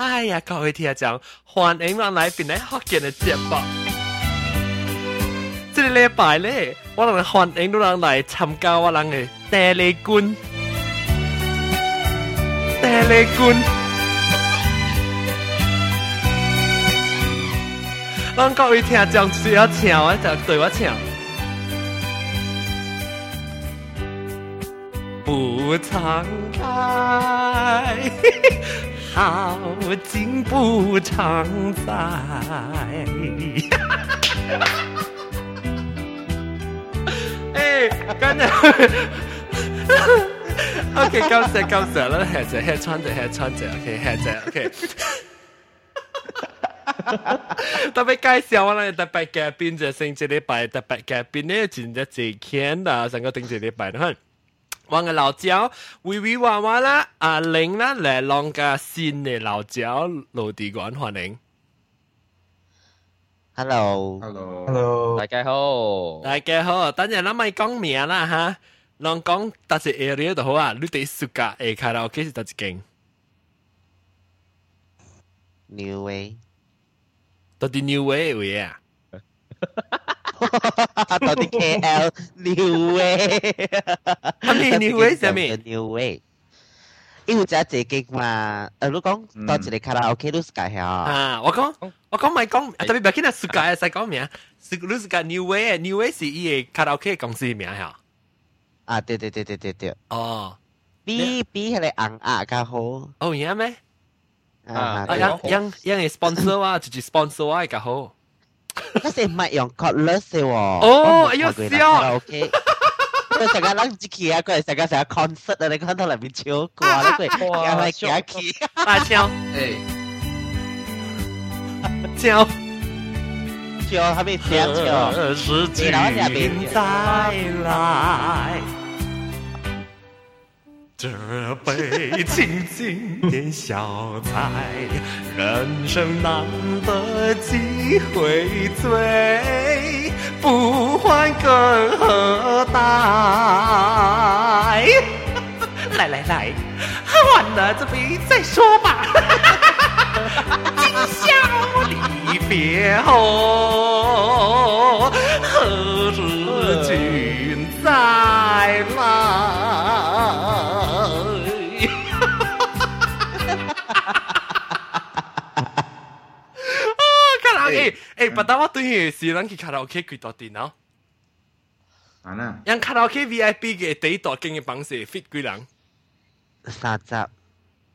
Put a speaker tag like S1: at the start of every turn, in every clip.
S1: 哎呀，各位听众，欢迎我来邊来福建的节目。这個礼拜呢，我来欢迎到人嚟參加我人的大利军。大利军，讓各位听众需要请我就对我请。不常开。好景不常在。哎，跟着 OK，够石够石了 h e a 穿石 h 穿石，OK h e o k 特别介绍我那特北街边这星期的拜，特北街边的真的最甜了，整个星期的摆的很。我嘅老蕉，微微娃娃啦，阿玲啦，嚟浪嘅新嘅老蕉，老地館歡迎。
S2: Hello，Hello，Hello，
S3: 大家好，
S1: 大家好。等陣啦，咪講名啦嚇，浪講特別 area 就好啊。你哋暑假誒卡拉 OK 是特別勁。
S2: New Way，
S1: 特別 New Way 嘅嘢啊。
S2: ตอนที่ KL New Way
S1: ทำดี New Way ใช่ไหม
S2: New Way อีกจะเจ๊กมาเออรู้กงตอนจะได้คาราโอเครู้สึกไงฮะ
S1: อ่าว่าก็ว่าก็ไม่ก็แต่ไม่แบบนี้นะ่สึกไงใส่ก็เมียสึกรู้สึกไง New Way New Way สีเอคาราโอเคกงสีเมียฮะ
S2: อ่าเดี๋ยวเดี๋ยวเดี๋ยวเดี๋ยวอ๋อปีปีอะไรอังอากาโฮ
S1: โอ้ยังไหมอ่ายังยังยังสปอนเซอร์ว่าจะจีสปอนเซอร์ว่ากาโฮ
S2: 那是唔用 colours 哎哟
S1: ！OK，
S2: 我上个冷天气啊，过嚟上个上个 concert 啦，你看到那边跳舞，你对，跳来跳去，
S1: 跳，跳，跳，那
S2: 边跳跳，
S1: 热闹那边。这杯敬敬点小菜，人生难得几回醉，不欢更何待？来来来，喝完了这杯再说吧。今宵离别后，何日君再来？いパตワาゥインシランキカนオケクคาราโอันน่ะยังคาราโอเกะ VIP เกตต่อเก่งยังปังเสฟิตกี่หลัง
S2: สามจิบ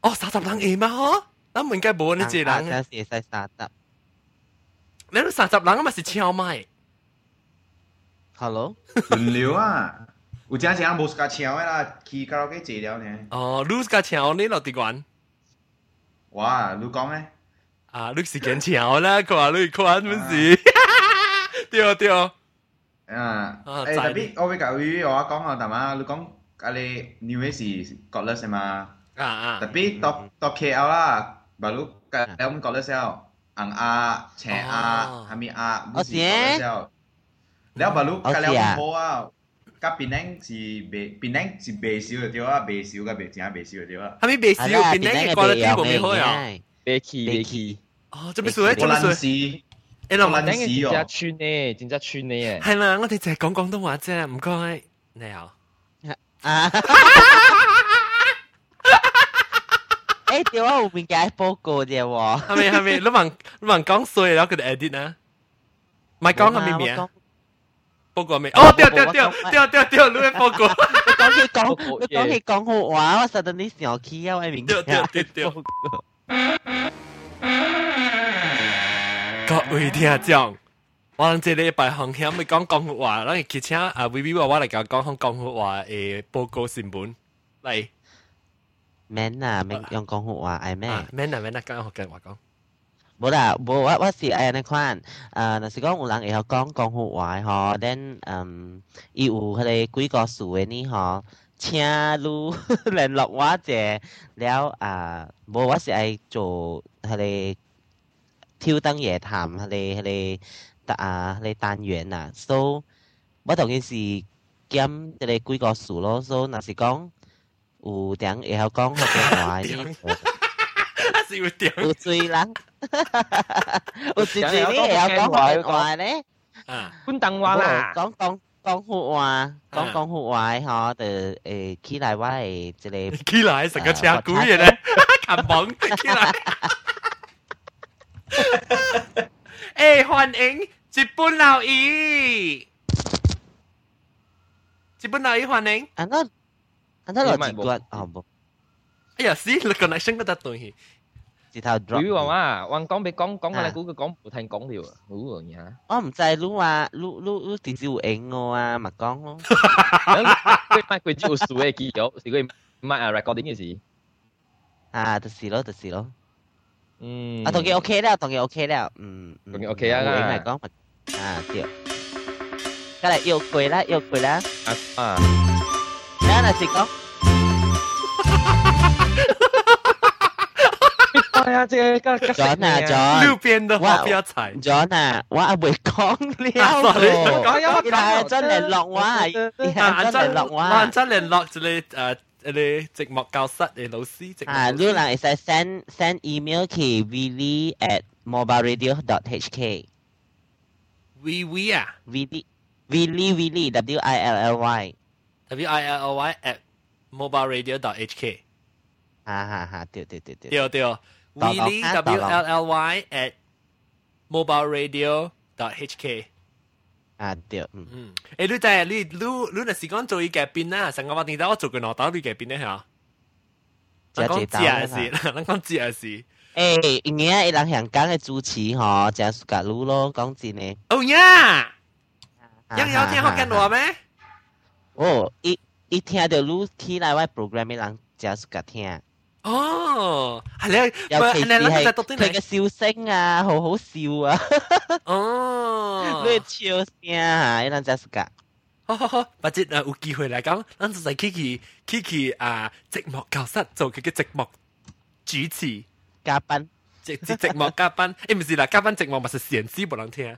S1: อ้สามจิบหลังเองมงฮะแล้วเหมือนแกโบนี่เจหลังจะ
S2: เสี
S1: ยใส
S2: สามจิบแล
S1: ้วสามจิบหลังมันสิเชียวไหม
S2: ฮัลโหลคุณ
S4: เหลียว
S1: อ่ะ
S4: 有真正无
S1: 加
S4: 枪่啦，去卡拉 OK 坐นว้าลูกก้องไหม啊，
S1: 你時間長啦，佢話你看咩事？對對。
S4: 啊，誒，特別我會教佢我講下，但嘛，你講啊你 New Year 是 Godless 嘛？
S1: 啊啊。
S4: 特別到到 KL 啦，把你教我們 Godless 了，昂啊、青啊、哈密啊，不是 Godless 了。แล้วบาลูก็แล้วโมว่ากับปีนังสีเบปีนังสีเบสิวเดียวว่าเบสิวกับเบจางเบ
S1: สิ
S4: วเดี
S1: ยวว่าฮะมีเบ
S4: สิว
S1: ปีนังก็เลยที่ผมไม่เข้าอ่ะ
S2: เบคีเบคี
S1: 哦，做咩
S2: 事
S1: 咧？
S4: 做咩事？
S2: 你落埋頂嘅真村呢？真村呢？
S1: 嘅。係啦，我哋淨係講廣東話啫，唔該。你好。
S2: 啊！誒，電話後面嘅報告啫喎。
S1: 係咪係咪？你問你問講衰啦，佢哋 edit 啊？唔係講係咩名？報告咩？哦，掉掉掉掉掉掉，你咩報告？
S2: 你講起講
S1: 你
S2: 講起講好話，我實在你想起啊，我
S1: 明。掉掉掉掉。各位听众，我哋礼拜讲讲好话，我去请啊 v v 话我嚟讲讲讲好话诶，报告新闻。嚟，
S2: 咩人啊？唔
S1: 用
S2: 讲好话，系咩？a
S1: 人啊？n 人刚好讲话讲？
S2: 无啦，无我我是系呢款。若是讲有人会晓讲讲话嘅话，咁嗯，有迄个几个事嘅呢？吼。请如 联络我者，了啊，无我是爱做迄个。挑燈夜談，你你啊你單元啊，so 我同件事兼即係幾個數咯，so 若是講有頂會曉講福建話呢，是有頂有水人，有水水你會曉講福建話呢？
S1: 啊，本當
S2: 話啦，講講。講福話，講講福話，嗬，就誒起來我係即
S1: 係起來成
S2: 個
S1: 車鬼嘅咧，冚棒起來。诶、欸，欢迎日本老姨，日本老姨欢迎。啊那
S2: 啊那落几段啊不？
S1: 哎呀，死你个 connection 嗰
S2: 笪
S1: 東西，
S2: 直頭 drop。
S3: 語話嘛，話講俾講講下你估佢講冇聽講了啊，好容
S2: 易嚇。我唔知碌話碌碌碌電視會影我啊，咪講咯。佢
S3: 咪佢只會數嘅記錄，是佢咪啊 recording
S2: 嘅事。啊，就是咯，就是咯。嗯，啊，同佢 OK 啦，同佢 OK 啦，
S3: 嗯，同
S2: 佢
S3: OK
S2: 啊，啦，嚟講，啊，對，隔嚟又貴啦，又貴啦，啊啊，你阿嗱是講，
S1: 哎呀，這個，John
S2: 啊，John，
S1: 路邊都好標彩
S2: ，John 啊，我阿未講了，講一講，真係落我係，
S1: 真係落我，真係落咗你誒。
S2: lưu 你
S1: 寂寞教室嘅老師，
S2: 寂啊，你人會使 à, send send email 去 vv at mobileradio dot hk hk。vv 啊，vv à? vv vv w i l l y w i
S1: l l y at mobileradio dot hk à, ha hk。
S2: 哈哈哈，對對對
S1: 對。對對，vv w l l y at mobileradio dot hk。
S2: 啊对，嗯，哎，
S1: 你在你你你那时光做一改變呐？上个话题，當我做个攞到你改變咧哈？咱講知也是，咱讲知也是。
S2: 誒，一年一伊人香港的主持吼，真是格路咯，讲真誒。哦
S1: 呀，杨瑶听好跟我咩？
S2: 哦，一一聽到你起来，我 program 一人真是格听。
S1: 哦，係你，
S2: 尤其是係佢嘅笑聲啊，好好笑啊！哦，咩笑声啊？要諗真實
S1: 噶。好好好，或者有机会嚟講，我做在 Kiki，Kiki 啊，寂寞教室做佢嘅寂寞主持
S2: 嘉宾。
S1: 直接寂寞嘉宾，诶唔係啦，嘉宾寂寞咪食咸豬冇撚聽。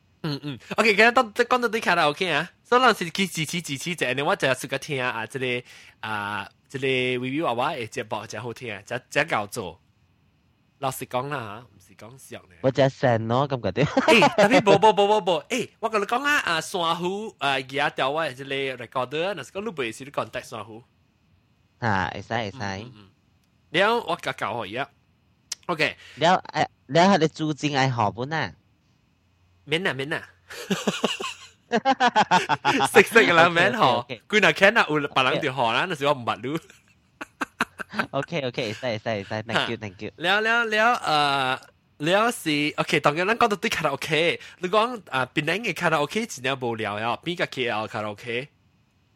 S1: 嗯嗯，OK，今日即讲到啲卡拉 OK 啊，所以嗱，時佢支持支持者，你我就係識個聽啊，即系啊，即系 r v i e 娃娃诶，只播只好听，只只搞做。老实讲啦吓，唔是讲笑咧。
S2: 我只神咯，咁嘅啲。
S1: 诶，特别播播播播播，诶，我同你讲啊，啊，珊瑚啊，而家掉我即系 recorder，嗱，講你唔是你 c o n t a c 珊瑚。
S2: 啊，會使會使。
S1: 了，我教教佢嘢 OK。
S2: 了誒，了，佢哋租金系
S1: 何
S2: 本啊？
S1: ม้นอะเม้นอะสิกสิกอะไรเม้น
S2: หอ
S1: กูน่าแค่น่ะอุลปลังติหอนะน่ะสิว่าบัดรู้โอเคโอเคใส่ใส่ใส่ thank you thank you แล้วแล้วแล้วเอ่อแล้วสิโอเคตอนนี้นรางก็ต้องคาราโอเคแล้วก็อ่าปีนังก็คาราโอเคจริงๆไม่เลี้ยวแล้วปีก็เคียวคาราโอเค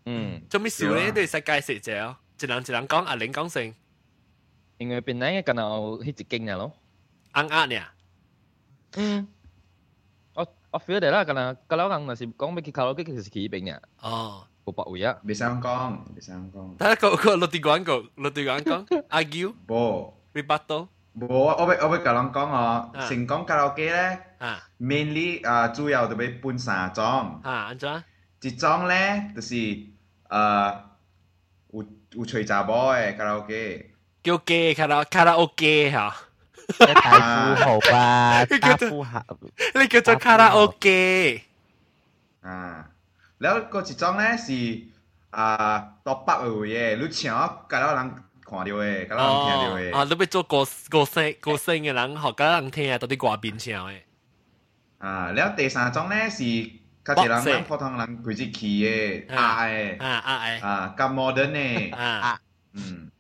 S1: อืมจะไม่สูเลยด้วยสกายสิเจ้าจะนั่งจะนั่งก้องอ่ะเลิงก้องเสิง因为
S3: 本来个อ能去一间了
S1: 咯，安安呢？嗯。
S3: 我 feel 到啦，可能嗰兩人是講要去卡拉 OK，其實是去邊嘅。哦，冇北位啊。
S4: 未想講，
S1: 未想講。但係個個落地講講，落地講講，阿嬌。
S4: 冇。Rebuttal。冇，我咪我咪甲人講哦，成功卡拉 OK 咧，mainly
S1: 啊
S4: 主要就要分三種。
S1: 啊，安怎？
S4: 一種咧就是誒有有吹查某嘅卡拉 OK，
S1: 叫 gay 卡拉卡拉 OK 嚇。
S2: จะตายกูเหาปลาตากูหา
S1: 你叫做卡拉 OK
S4: 啊，然後嗰一種咧是啊，到北澳嘅，你唱，搞到人看到嘅，搞到人聽到嘅。啊，
S1: 你
S4: 要做歌
S1: 歌星歌星
S4: 嘅人，學
S1: 搞人
S4: 聽
S1: 啊，到底歌邊唱嘅。
S4: 啊，然後第三種咧是較濟人人普通人開始起嘅，啊誒，啊啊誒，啊咁 modern 嘅，啊，嗯，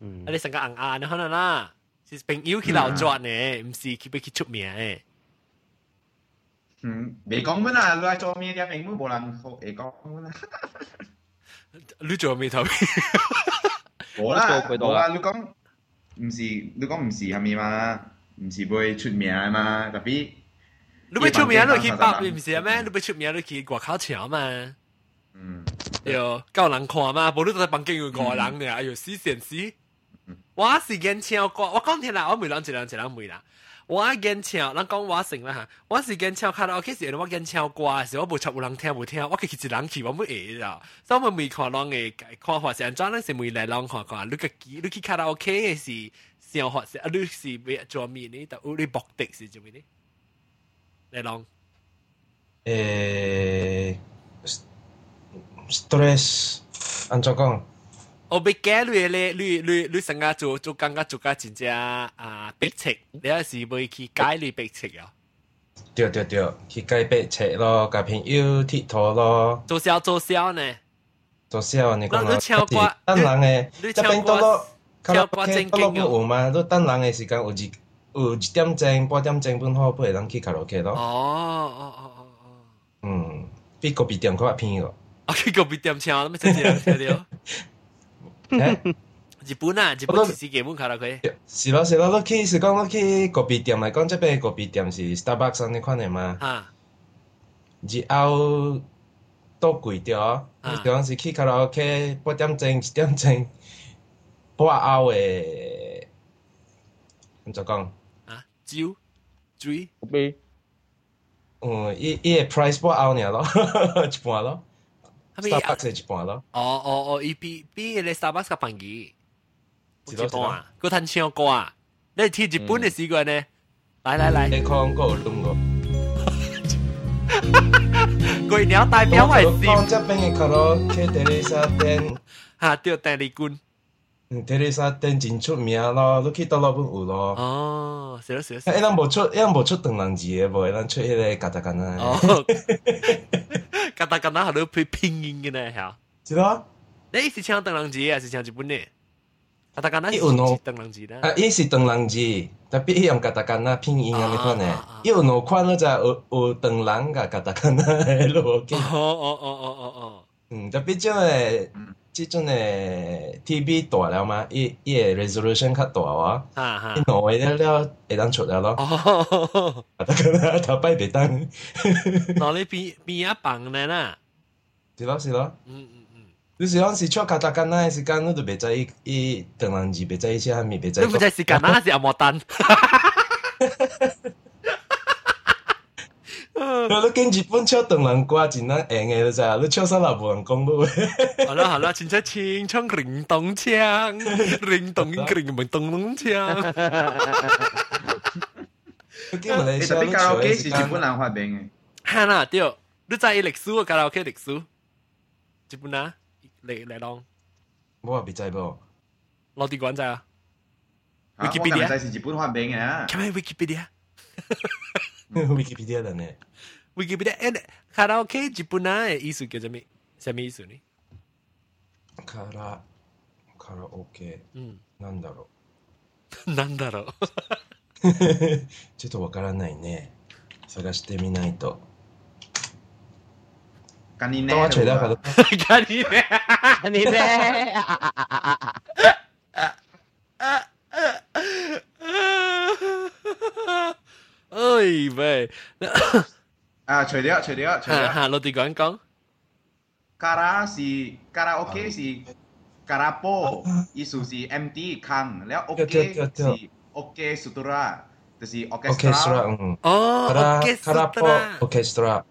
S4: 嗯，啊
S1: 你成個硬硬你可能啦。是朋友去老作呢，唔是去俾佢出名
S4: 诶。嗯，未讲乜啊，来做咩啲永遠冇人學嚟讲乜
S1: 啦。你做咩头？
S4: 冇啦，冇啦，你讲唔是，你讲唔是系咪嘛？唔是会出名嘛？特别
S1: 你
S4: 俾
S1: 出名，都去八邊
S4: 唔是
S1: 咩？
S4: 你俾
S1: 出名，
S4: 都去
S1: 挂靠
S4: 墙
S1: 嘛？嗯，有够难看嘛？無你都喺房间有个人呢，哎呦，死神死！我是眼超歌，我讲天啦，我每人只人只人每啦。我眼超，人讲我成啦哈，我是眼超看到，OK 時，我眼超挂，是我無插有人听無听，我其实一人去我唔会啦。所以我每看人嘅看法是安怎，咱是每来人看看，你个机，你去看到 OK 嘅是想法是啊，你是要做咩呢？但屋里博的是做咩呢？来人。
S4: 誒，stress 安怎讲？
S1: 我俾街女咧，女女女神啊，做做更加做架真正啊，白痴，你又是未去街女白痴啊？
S4: 对对对，去街白痴咯，隔朋友铁佗
S1: 咯。做宵做宵呢？
S4: 做宵
S1: 你
S4: 讲啦。
S1: 你唱过？
S4: 等人诶，一边到到卡拉 OK，到嘛，到等人诶时间，有几有几点钟？半点钟半好，不会人去卡拉 OK 咯。哦哦哦哦哦。嗯，比个比较便宜个，
S1: 啊，比个比点唱，笑住笑住。日本啊，日本是给门口的可
S4: 是咯是咯，我去是讲我去隔壁店，来讲这边隔壁店是 Starbucks 那款的嘛？啊。以后都贵掉，一般是去卡拉 OK 八点钟、一点钟，八欧的。你就讲？
S1: 啊，九、九、八。
S4: 嗯，一、一，price 八欧了咯，一半咯。スターバ
S1: ックスで一本やろ哦哦哦，伊比比迄个 Starbucks 较便宜，有一半啊，佮趁唱歌啊，你去日本的习惯呢？来来来，你
S4: 看过中国？
S1: 鬼鸟代表我是。我这边的卡拉 K 德丽莎店，哈，对，戴丽君。
S4: 嗯，特丽莎邓真出名咯 l 去到老本有
S1: 咯。哦，
S4: 是是是。哎，咱无出，哎，咱无出邓郎字的，无，咱出迄个嘎达嘎那。哦，
S1: 嘎达嘎那好多拼拼音个呢，哈。
S4: 知道？
S1: 哎，是唱邓郎字还是唱日本的？嘎达嘎那是邓郎
S4: 字的。啊，伊是邓郎字，特别用嘎达嘎那拼音安尼看呢。又挪看那只俄俄邓郎噶
S1: 嘎达嘎那 o k 哦哦哦哦哦哦。嗯，特别
S4: 将个。即阵诶 t v 大了吗？一一个 resolution 卡大哇，一弄一了了，一档出来了。哦，大 哥，他不一档。
S1: 哪里比比阿棒来
S4: 了？是咯是咯。嗯嗯嗯，就是讲是撮卡大干呐，时间都别在意，一等人机别在意，下面别在
S1: 意。那不在时间那是阿莫哈。
S4: 你跟日本車同人掛真難贏
S1: 嘅
S4: 咋，你超生流無人講
S1: 咯。好啦好啦，真係清槍零動槍，零動零門動動槍。
S4: 你特別卡拉 OK 是日
S1: 本
S4: 人發明嘅。
S1: 哈啦對，你知歷史嘅卡拉 OK 歷史，日本啊嚟嚟當。
S4: 我話別知噃，
S1: 落地館仔啊。Wikipedia
S4: 是日本發明嘅。
S1: 睇下 Wikipedia。
S4: ウィキペディアだね。
S1: ウィキペディア、え、カラオケ自分ない、いいすけど、じゃみ、いいすね。
S4: カラ、カラオケ、うん、なんだろ
S1: う。なんだろう。
S4: ちょっとわからないね。探してみないと。ガニ n i n e r
S1: o Toma, 喂喂，
S4: 啊，除咗除咗除咗，嚇，
S1: 落地講講。
S4: Kara à, 是 Karaoke 是 Karapo，意思是 MD 坑，然後 OK 是 OK Sutra，就是 orchestra。
S1: 嗯。哦
S4: ，Karapo si orchestra ừ. orchestra, orchestra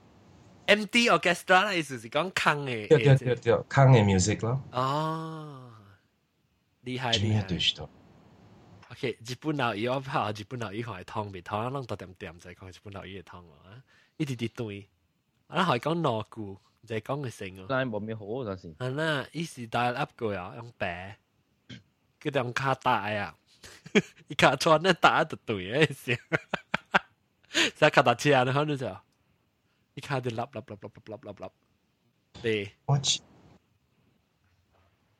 S4: MT
S1: si Kang e, e Kang 啦，意思是講坑
S4: 嘅。對對對對，坑嘅 e music 咯。哦，
S1: 厲害厲害。OK，日本佬伊我怕日本佬伊可以通袂通，咱都点点在讲日本佬伊会通啊，一直直对，啊，可以講挪固，就係講佢
S3: 成啊。但係冇咩好嗰陣時。係啦，伊是
S1: 帶 up 過啊，用白，佢哋用卡帶啊，伊卡穿咧帶就對嘅事，就卡達車咧，可能就，伊卡就笠笠笠笠笠笠笠笠，對。我知。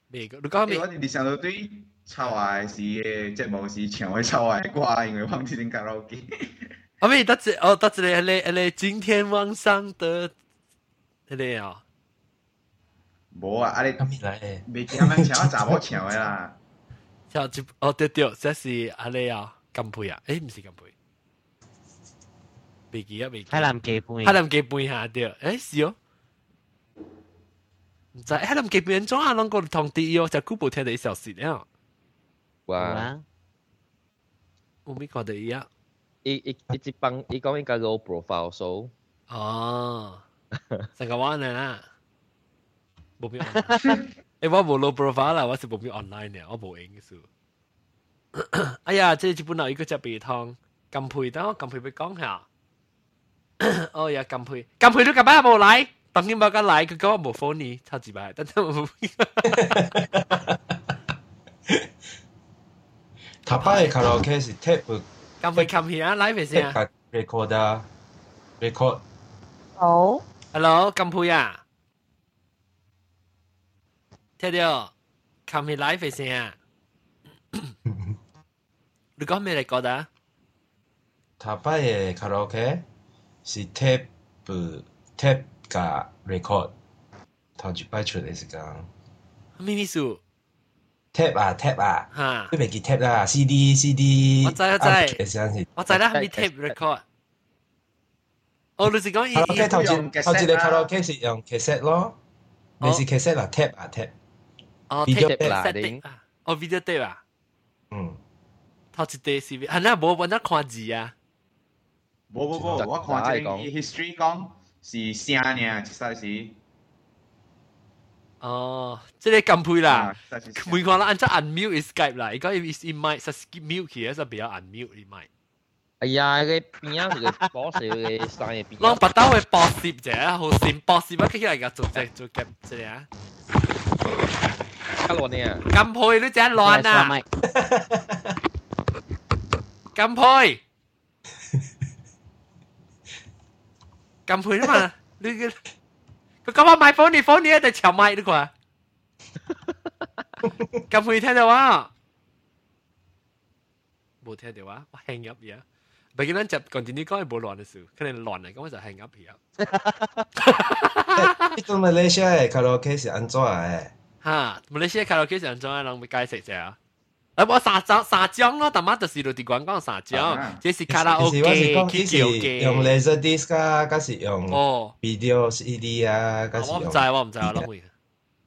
S1: 未你講你，我哋上
S4: 到對抄下時嘅節目時唱嘅抄下歌，因為忘記點卡拉 OK。
S1: 啊咪，得只哦，得只咧，咧咧，今天晚上的咧啊，
S4: 冇啊，啊你今日嚟咧，未見啱啱唱，查某唱嘅啦。
S1: 唱一哦對對，這是啊你啊，金杯啊，誒唔是金杯，未記啊
S2: 未記。海南
S1: 雞杯，海南雞杯嚇對，誒是哦。就 Adam 给别人装啊，啷个同第二就 Google 听的一小时了。
S2: 哇！
S1: 我没搞得一
S3: 样。一一一直帮一讲一个 low profile so。
S1: 哦，成個玩啊，冇咩。誒，我冇 low profile 啦，我是冇咩 online 嘅，我冇影數。哎呀，即係本來一個隻鼻湯，咁配，等我咁配俾講下。哦呀，咁配，咁配都咁啱冇嚟。当然冇咁嚟，佢講我冇 phony，超級白，但係我冇。他
S4: 拍嘅卡拉 OK
S1: 是 tape，咁咪 come here live 先
S4: 啊，record 啊，record。
S1: 好，hello，金佩啊，聽到，come here live 先啊，你講咩 record 啊？
S4: 他拍嘅卡拉 OK 是 tape，tape。個 record，投資擺出嚟時間，
S1: 唔咪咪住
S4: ，tape 啊 tape 啊，都未見 tape 啦，CD CD，
S1: 我知我知，我知啦，係咪 tape record？我哋是講以前
S4: 用，投資投資你靠落 case 用 case 咯，咪是 case 啊 tape 啊 tape，video
S1: tape 嗰啲，哦 video tape 啊，嗯，投資 day C D，係啦冇
S4: 冇冇，我睇住 history 講。是声尔，一赛是。
S1: 哦，即係咁配啦，每個啦，按則 unmute Skype 啦，而家 is in mic，實 mute 佢，實比較 unmute in mic。
S3: 哎呀，佢邊啊？佢 boss 佢
S1: 生嘢邊？浪不到佢 boss 啫，好閃 boss 乜佢嚟噶？做只做夾啫
S3: 啊！咁亂
S1: 啊！咁配都真亂啊！咁配。กำพื้นมาดืงก็ว่าไมค์โฟนนี่โฟนนี่แต่เฉียไมคดีกว่ากำพื้นแท้แต่ว่าบูแท้แต่ว่าแฮงยับเยอะบางทีนั่นจับก่อนที่นี่ก็ไม่บูหลอนสือคะแนนหลอนเลยก็ว่าจะแฮงยับเยอะ
S4: ที่ตัวมาเลเซียคาราโอเกะสิอันจ้า
S1: เอ๋ฮะมาเลเซียคาราโอเกะสิอันจ้าลองไปไกลเสียเจ้า诶，我沙江沙江咯，他妈就是落地广告沙江，这是卡拉 OK、KTV。
S4: 用 laser disc 啊，
S1: 嗰
S4: 是用哦 video CD 啊，
S1: 嗰是用。我唔知，我唔知，我諗會。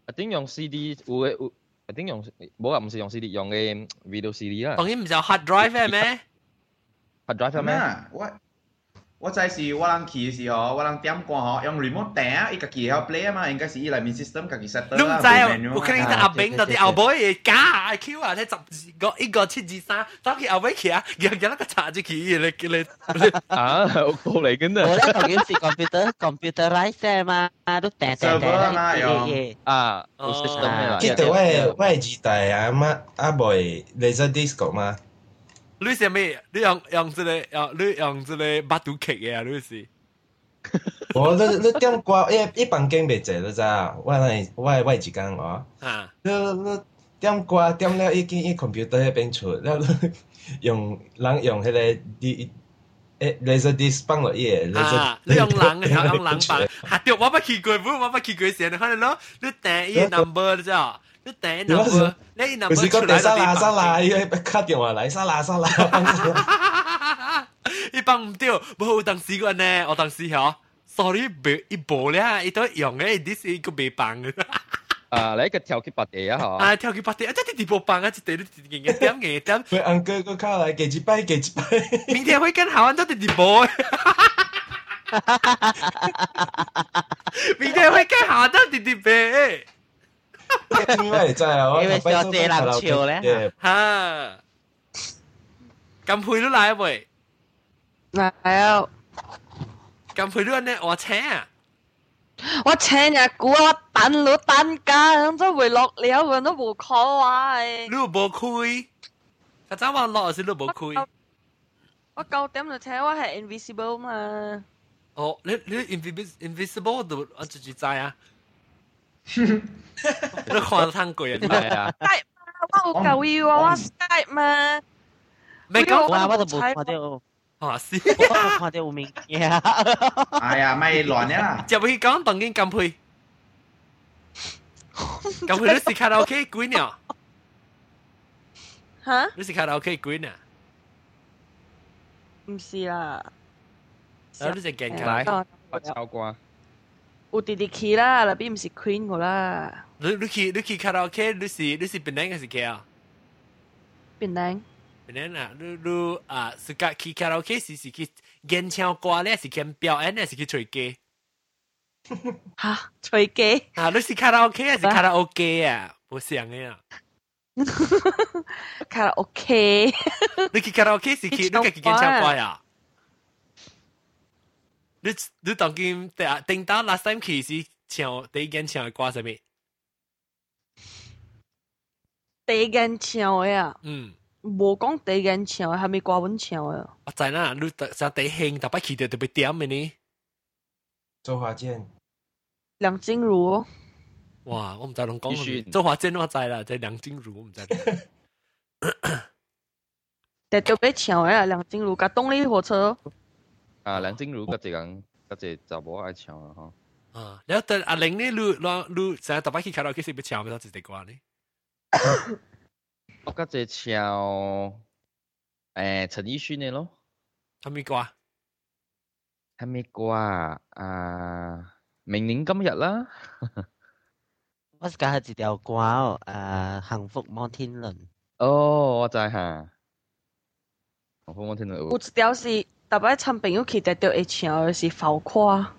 S3: 一定用 CD，有有一定用，冇啊，唔是用 CD，用嘅 video CD 啦。當然唔
S1: 就
S3: hard drive
S1: 咩
S3: ？hard drive 咩？我。
S4: 我知是我人去的時候，我人點歌吼，用 remote 彈啊，伊家己曉 play 啊嘛，應該是伊內面 system 家己 set 得啦。你唔知，有可
S1: 能阿炳
S4: 到啲
S1: 後尾嘅假 IQ
S4: 啊，即
S1: 十個一個七二三，到佢
S3: 後
S1: 尾去啊，日日那個查住佢，
S3: 你你啊，過嚟緊啊！我
S2: 咧頭先是 computer computerize 嘛，都彈彈彈啦，用
S3: 啊，有 system
S4: 啦。即係我我係二代啊，乜阿妹 laser disc 嘛。
S1: 你是咩？你用用这个，用你用这个百度 K 呀啊？你是？
S4: 我那那点瓜一一般跟别只了咋？我来我我几间哦？啊，那那点瓜点了已经一 computer 那边出，那 用用用迄个 D，哎，那是 DSP 网页，啊，
S1: 你用冷，用冷板，还丢我不去过，不我不去过先的看的咯，你第一 number 了咋？都頂到啊！你試
S4: 過第三啦三啦，要 cut 電話嚟，三啦三
S1: 啦，你幫唔到，冇當時個呢，我當時嗬，sorry，別一步咧，一都用嘅，this 一個未幫嘅。
S3: 啊，你一個跳起八地
S1: 啊嗬！啊，跳起八地，啊，即係地步幫啊，即係你硬
S4: 點硬點。喂，安哥個卡嚟，幾幾拜幾幾
S1: 拜。明天會跟好玩，都係地步。明天會跟好玩，都係地步。因為就係我因為我借冷潮咧嚇，咁配都賴喂，
S2: 賴啊！
S1: 咁配都人咧，我請啊！
S2: 我請日估我等老等緊，真回落了，人都無可愛。
S1: 你無開，阿仔話落先，你無開。
S2: 我九點就請，我係 invisible 嘛。
S1: 哦，你你 invisible invisible 都我直接在啊。都跨得過人咩
S2: 啊？Skype 我舊要我 Skype 嘛，
S1: 咪咁
S2: 我
S3: 我就冇跨
S1: 掉。啊，是啊，
S3: 跨
S1: 掉五名。
S4: 哎呀，咪亂
S1: 啦！就會講當緊咁配，咁配都是卡拉 OK 鬼鳥。
S2: 嚇？你是
S1: 卡拉 OK 鬼鳥？
S2: 唔是啦。
S1: 有啲隻鏡頭，我抄過。
S2: อุติดิคีล่ะแล้วพี่มันสิควีนกูล่ะ
S1: ดูกคีดูคีคาราโอเคดูสีดูสีเป็นแดงกันสิแกอ่ะ
S2: เป็นแดง
S1: เป็นแดง
S2: อ่ะ
S1: ดูดูอ่ะสกัดคีคาราโอเคสีสีคีเงินเชี่วกวาเนี่ยสีเขียนเปล่าเนี่ยสิคีช่วยเกย์
S2: ฮะช่วย
S1: เกยฮ่ะดูสีคาราโอเคสิคาราโอเคอ่ะไม่เสียงเนี่ย
S2: คาราโอเกะ
S1: ดูคีคาราโอเกะสีคีดูกกับคีเงินเชี่วกวาอ่ะ你你当今第定打 last time 其实唱第一间唱嘅歌
S2: 系
S1: 咩？
S2: 第一间唱嘅啊，嗯，无讲第一间唱嘅，系咪歌文唱
S1: 嘅？我知啦，你特上第兴，特别去到特别点嘅呢？
S4: 周华健、
S2: 梁静茹。
S1: 哇，我唔知侬讲周华健我知啦，即梁静茹我唔知。
S2: 但特别唱嘅啊，梁静茹加动力火车。
S3: 啊，梁静茹嗰只人嗰只就冇爱唱啦，
S1: 嗬。啊，然后等阿玲呢，如如如，成日特別去卡拉 OK 是不唱，不知道自己歌呢。
S3: 我嗰只唱，誒陳奕迅嘅咯。
S1: 係咩歌啊？
S3: 係咩歌啊？啊，明年今日啦。
S2: 我梗係一條歌哦，誒，幸福摩天
S3: 輪。哦，我知嚇。
S2: 幸福摩天輪。我知條是。特别親朋友去得到一千二是浮夸。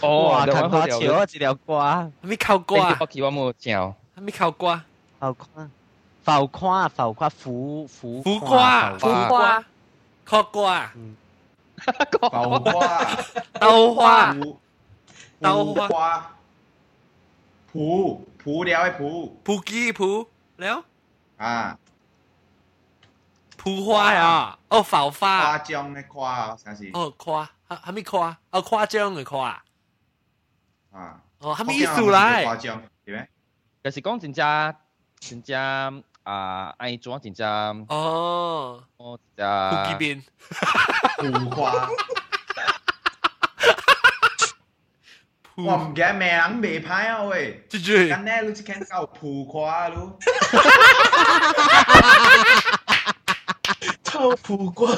S3: 哦，哇，啃花條啊，一條
S1: 瓜，咪靠
S3: 瓜，北極我冇
S1: 嚼，咪靠瓜，浮
S2: 夸，浮夸，浮夸，
S1: 浮浮浮夸，浮夸，靠瓜，靠花，豆花，豆花，
S4: ผ蒲ผูเด蒲
S1: ยวไอ普花呀，哦，仿花夸
S4: 张的夸
S1: 啥是？哦，夸还还没夸，哦，夸张的夸啊，哦，还没数来。夸张，
S3: 对呗？就是讲真家，真家啊爱装真家
S1: 哦，哦，胡金斌，
S4: 铺花，哈哈哈哈哈哈！哇，唔见名人未歹啊
S1: 喂，记住，
S4: 咱呢就是肯搞铺花咯。哈哈哈哈
S1: 哈哈！靠谱瓜，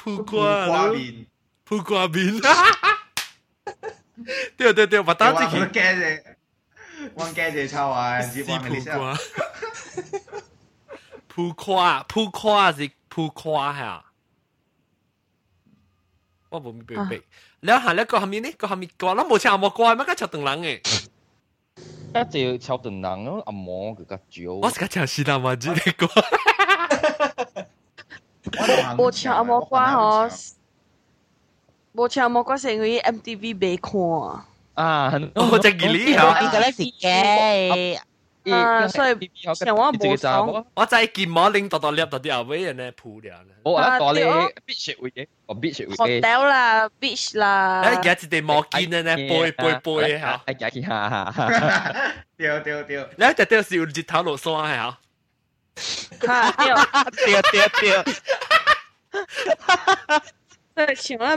S1: 普瓜，瓜面，普瓜面，对对对，我打字佢驚啫，
S4: 我驚啫臭啊，唔知
S1: 話
S4: 係你先。
S1: 普瓜，普瓜是普瓜嚇，我冇明白。แล้วหันแล้วก็ทำนี้นี่ก็ทำนี้ก็แล้วหมดชาวหมดกวนมันก็ชาวตึงหลังไง
S2: 我吃阿毛瓜哦，无吃阿毛瓜是因为 M T V 没看
S1: 啊。
S2: 我
S1: 真
S2: 机灵啊，我啊，所以唱完
S1: 走爽，我就剑毛拎到到裂到啲阿威人
S3: 咧扑掉我阿屌，鼻血
S2: 会嘅，我鼻血会。好屌啦，鼻
S1: 啦。你而家只地毛巾咧咧拨一
S3: 拨一拨而家见下
S1: 下屌屌屌，你一家屌死只头落山呀？
S2: 屌屌屌屌屌
S1: 屌屌屌屌屌屌屌
S2: 屌屌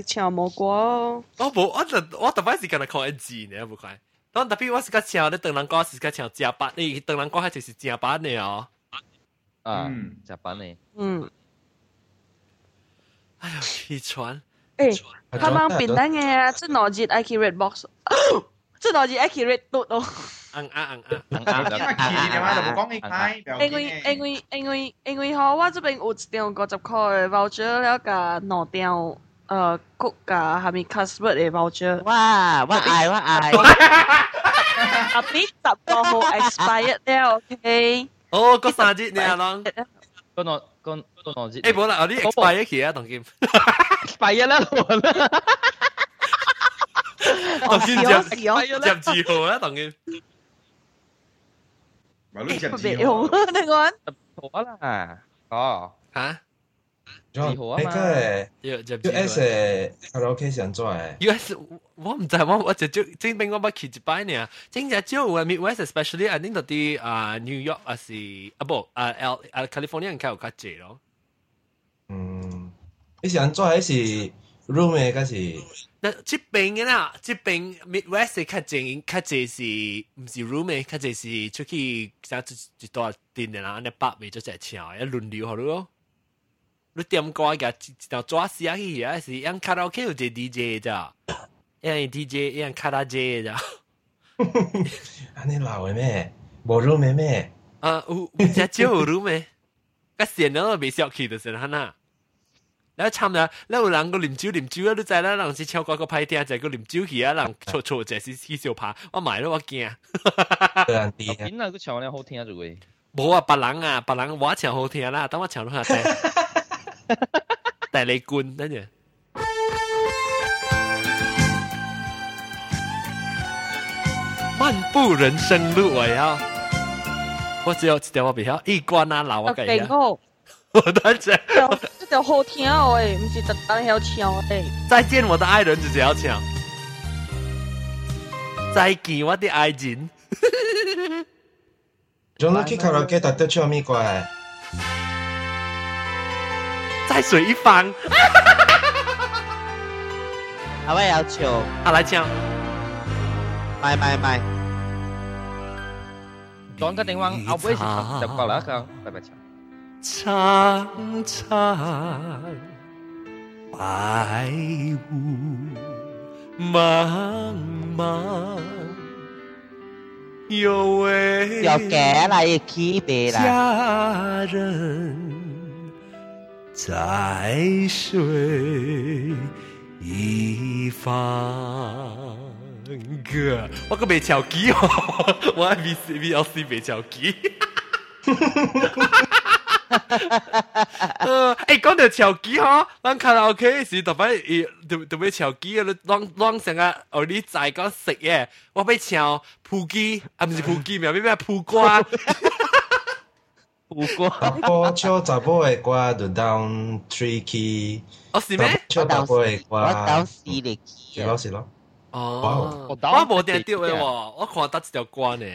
S2: 屌屌屌我
S1: 屌我屌屌屌屌屌屌屌屌屌屌屌屌屌当特别我是个强，你等人光是个强加班，你等人光就是加班的
S3: 哦。啊，加班
S1: 的。嗯。哎呀，起床。
S2: 哎，
S4: 他
S2: 帮槟榔嘅啊，这两只 I can red box，这两只 I can red note
S1: 哦。嗯嗯
S2: 嗯嗯。因因为因为因为因为哈，我这边有两条五十块的，包住了加两条。誒谷㗎，下面 cashback 嚟 voucher。哇！我嗌我嗌。特別十個號 expire 咧
S1: ，OK。哦，嗰三隻你係啷？嗰兩嗰嗰兩隻。誒，冇啦，我啲 expire 期啊，同劍。expire 啦，我啦。同劍入入字號啦，同劍。
S4: 咪你入字號。
S3: 你講。好
S1: 啦，哦嚇。二號啊嘛，你真係 U.S. 卡拉 OK 上做誒。U.S. 我唔知，我我就就正邊我冇去一擺呢。正日朝我 Midwest especially I think 到啲啊 New York 啊是啊不啊 L 啊 California
S4: 人
S1: 較有較濟
S4: 咯。嗯，你想做還是 room 嘅？嗰是？那
S1: 這邊嘅啦，這邊 Midwest 較濟較濟是唔是 room 嘅？較濟是出去想一一段店嘅啦，安尼北邊就只請，一輪流好咯。你点歌个一条抓死啊去啊，是用卡拉 OK 有一个 DJ 咋？用 DJ 用卡拉 J 咋？安尼老诶咩？无路咩咩？啊，有有只少有路咩？个线都未少去的是哈那。แล้วชามนะแล้วหลังก็ลิมจิ้วลิมจิ้วแล้วใจแล้วหลังสิเชียวก็ก็ไปเตียใจก็ลิมจิ้วเหียหลังโชโชใจสิสิเสียวพาว่าหมายแล้วว่าเกียเออดีนะพี่น่ะก็ชาวเนี่ยโหเทียจุ้ยบ่ว่าปะหลังอ่ะปะหลังว่าเฉียวโหเทียล่ะแต่ว่าเฉียวโหเทีย哈雷棍，等于漫步人生路，我要，我只有一条我比较一关啊，老 我感觉。我的这这条好听哦，哎，不是单单要唱的。再见我的爱人就是要抢。再见我的爱人。哈哈几卡拉给它都唱咪乖。在水一方。台 湾要求，他来唱。卖卖卖。转个灯光，阿威是就包了，阿拜拜来唱。层白雾茫茫，有位佳人。在水一方。哥，我个没巧机哦，我还 C B L C 未跳机。呃，哎，讲到跳机哈，咱看到 K 是特别一特别跳机乱乱想啊，哦，你在搞食耶？我被跳扑机，啊，不是扑机，苗苗苗扑瓜。有歌。搭波唱查甫会歌，就 down tricky，搭超杂波会挂 down s i c k y 是咯是咯。哦，我无得丢诶，我看多一条歌呢，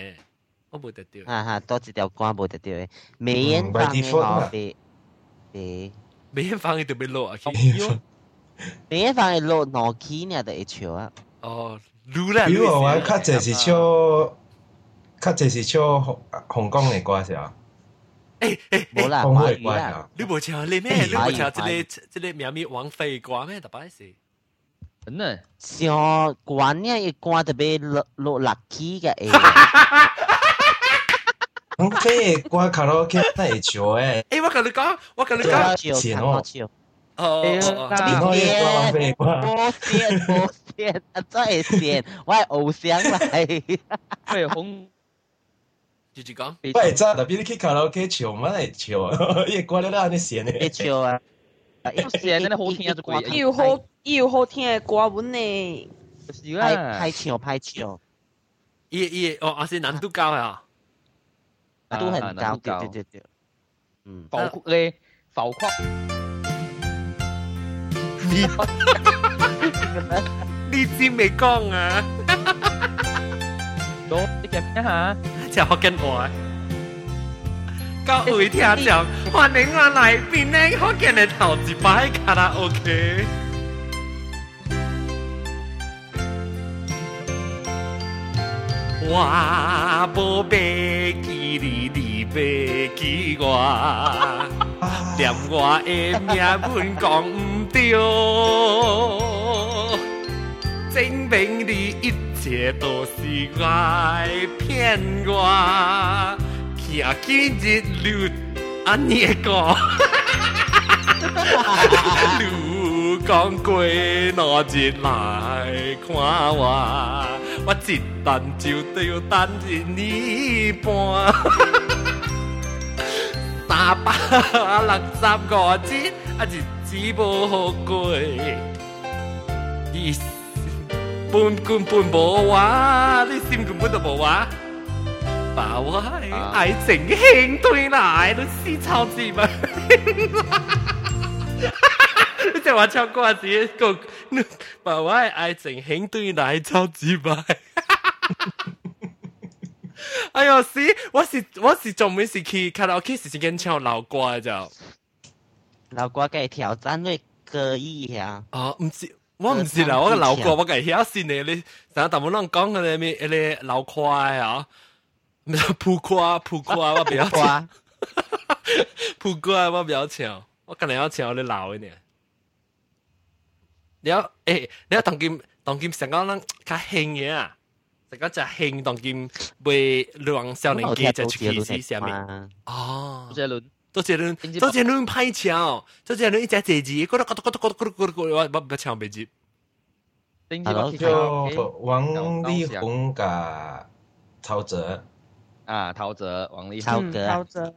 S1: 我无得丢。哈哈，多一条瓜无得丢诶，美艳美女，美艳芳别 l o 落啊美艳芳姨落脑起，你阿会笑啊？哦，比如我玩卡即是唱，卡即是唱红红光诶歌是啊。哎哎哎！我不会关啊！你没瞧，你咩？你没瞧，这里这里喵咪王妃歌咩？大把的事。真的？啥挂？你一挂就变落落垃圾嘅。哎！王妃挂卡拉 OK，太潮哎！哎，我跟你讲，我跟你讲，潮，潮，潮！哦，你变，我变，我变，再变，我偶像了，哈哈哈哈哈！红。直接讲，不是，那别的 K 卡拉 OK 唱嘛来唱，伊个歌咧拉安尼写呢。会唱啊，写真的好听啊，就歌，伊好，伊好听的歌本呢，拍唱拍唱。伊伊哦，阿是难度高啊，都很难搞。嗯，浮夸，浮夸。你你你先未讲啊。都，一点吓，哈？叫霍建各位听众，欢迎我来宾南好歌的卡拉 OK。我不忘记你，你忘记我，念 我的名，阮讲唔对。证明你一切都是在骗我。今日你阿尼讲，你 讲过两日来看我，我一等就对等一年半。大把六十五斤，阿是真无好过。半句半冇話，你心根本就冇話。把我的愛情傾倒奶你死抄字嗎？你這話抄瓜字，講爸爸的愛情傾倒奶超级嗎？哎呦，死！我是我是做美食去，看到 OK 时時跟唱老歌就老歌，嘅挑战會可以呀？哦，唔知。我唔是啦，我老歌我計曉先嘅，你成日大部人講嘅咩，嗰啲老夸啊，咩普夸普夸，我比较夸，普夸我比较强，我梗係要强你老一点。你要誒，你要当金当金，成個咱較兴嘅啊，成個就兴当金为两少年機就去試下面。哦，這轮。周杰伦，周杰伦拍桥，周杰伦一家姐姐，咕噜咕噜咕噜咕噜咕噜咕噜，我不我唱别接。还有王力宏噶陶喆啊，陶喆，王力，宏，陶喆，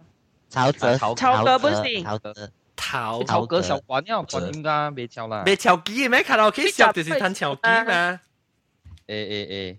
S1: 陶喆，陶喆，陶喆不行，陶陶陶哥小花尿，陶喆别敲了，别敲机，没看到可以小就是唱敲机吗？诶诶诶。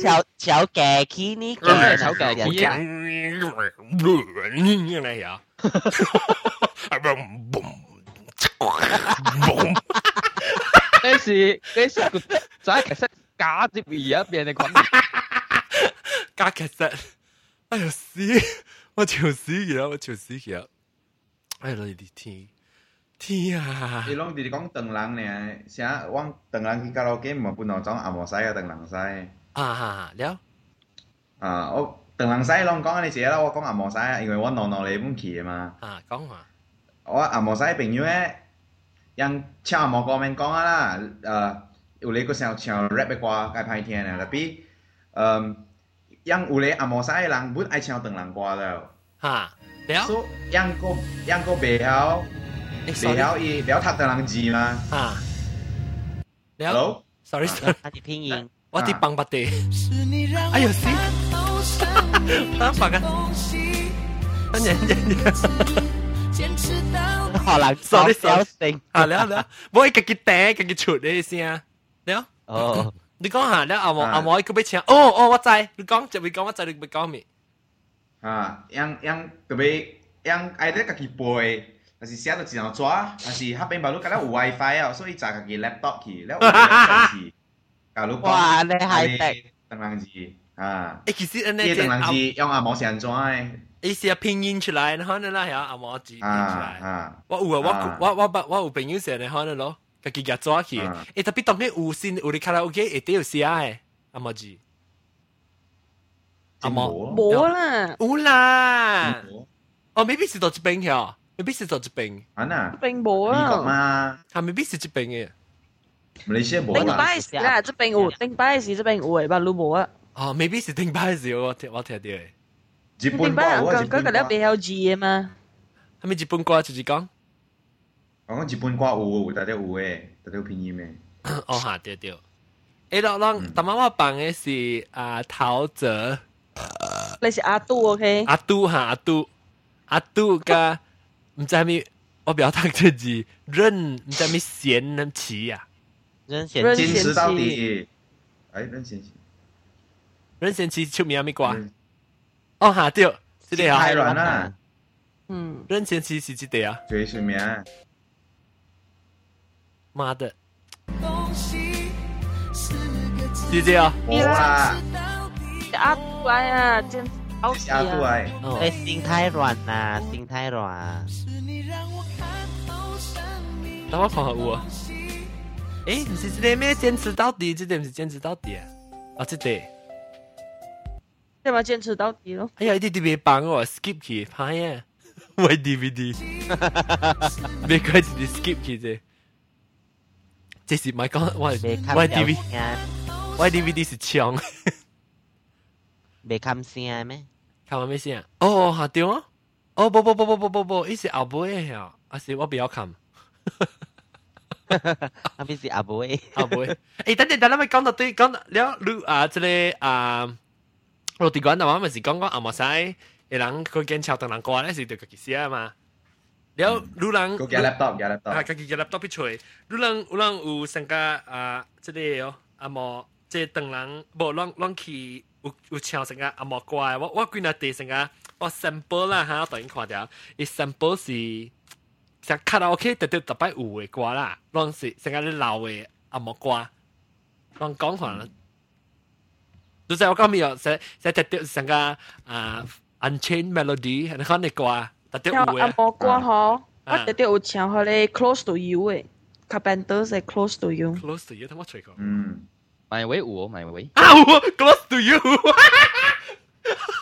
S1: 小小嘅 key 呢嘅，小嘅 key 嚟呀，係咪？咩事？你成個仔其實假接而家變你講假其實，哎呀屎！我條屎嘅，我條屎嘅，哎呀你啲天天啊！你攏直直講鄧人呢？啥？往鄧人去卡拉 OK 嘛？不能講阿莫西啊，鄧人西。啊，了。啊，我同人使攏講呢事啦，我講阿莫使，因為我攞攞你本去嘛。啊，講下。我阿莫使朋友咧，人唱阿莫歌面講啊啦，誒，有你個想唱 rap 嘅歌，介歹聽啊，特別，嗯，人有你阿莫使嘅人，本愛唱同人歌了。嚇，了。所以人個人個袂曉，袂曉伊了讀同人字嘛。嚇。了。Sorry，sorry，他是拼音。我的棒棒的，哎呦西，棒棒啊！啊年年年，好啦，sorry WiFi 啊，所以揸家己 laptop 去，然後有手機。假如哇，你係敵鄧能字啊！誒，其實呢啲鄧能字用阿毛成做嘅，一些拼音出來，然後呢，那有阿毛字拼出來。我有啊，我我我我有朋友寫嘅，可能咯，佢自己做起。誒，特別當佢有先有啲卡拉 OK，一定要寫嘅阿毛字。阿毛冇啦，冇啦。哦，maybe 是到一邊嘅，maybe 是到一邊。啊嗱，一邊冇啊，係 maybe 是一邊嘅。唔係你先冇啦。頂 bias 啦，即係邊會頂 bias 即係邊會吧，攏無啊。哦，未必是頂 bias，我聽我聽啲。日本歌我講講個咧比較字嘅嘛。係咪日本歌直接講？我講日本歌有有，大家有誒，大家有拼音誒。哦嚇，對對。誒，老老，頭先我講嘅是啊，陶喆。你是阿杜 OK？阿杜嚇，阿杜，阿杜加唔知係咪？我表達出字，認唔知係咪賢能詞啊？任贤齐，哎，任贤齐，任贤齐出名阿没瓜？哦哈对哦，啊。太软啊。嗯，任贤齐是几队啊？对面。妈的！弟弟哦，好啊。阿杜啊，真好啊。阿杜哎，心太软呐，心太软。那我好酷啊！哎，是这面坚持到底，这点是坚持到底啊！啊，这点，对嘛？坚持到底咯！哎呀一 v d 别帮我，skip 去拍呀 y DVD？哈哈哈你 skip 去这。这是麦克哇！Why d v d y DVD 是枪，没看声咩？看完没先？哦，好丢啊！哦不不不不不不不，一些阿伯哎呀，阿叔我不要看。阿边是阿妹，阿妹。诶，等陣，等陣，咪讲到對，講了，你啊，这里啊，我哋讲到话咪是讲讲阿莫西，诶，人佢见桥等人講咧，是对佢寫啊嘛。了，你人佢嘅 laptop，嘅 laptop，啊，佢嘅 laptop 必吹。你人，你人有参加啊，这里哦，阿莫，即等人，無亂亂去，有有潮参加阿莫怪，我我見阿地成個，我 sample 啦嚇，我頭看掉，一 sample 是。食卡拉 OK 直直特別有嘅歌啦，拢是成個咧老嘅阿毛歌，拢讲講了。就在我讲咪有，成成直直成個啊 Unchained Melody，係嗰啲歌，特別有嘅。阿毛歌吼，我直直有唱好咧 Close to You 诶 c a r p e n t e r 是 Close to You。Close to You，他妈吹過。嗯，My Way 有，My Way。啊，Close to You。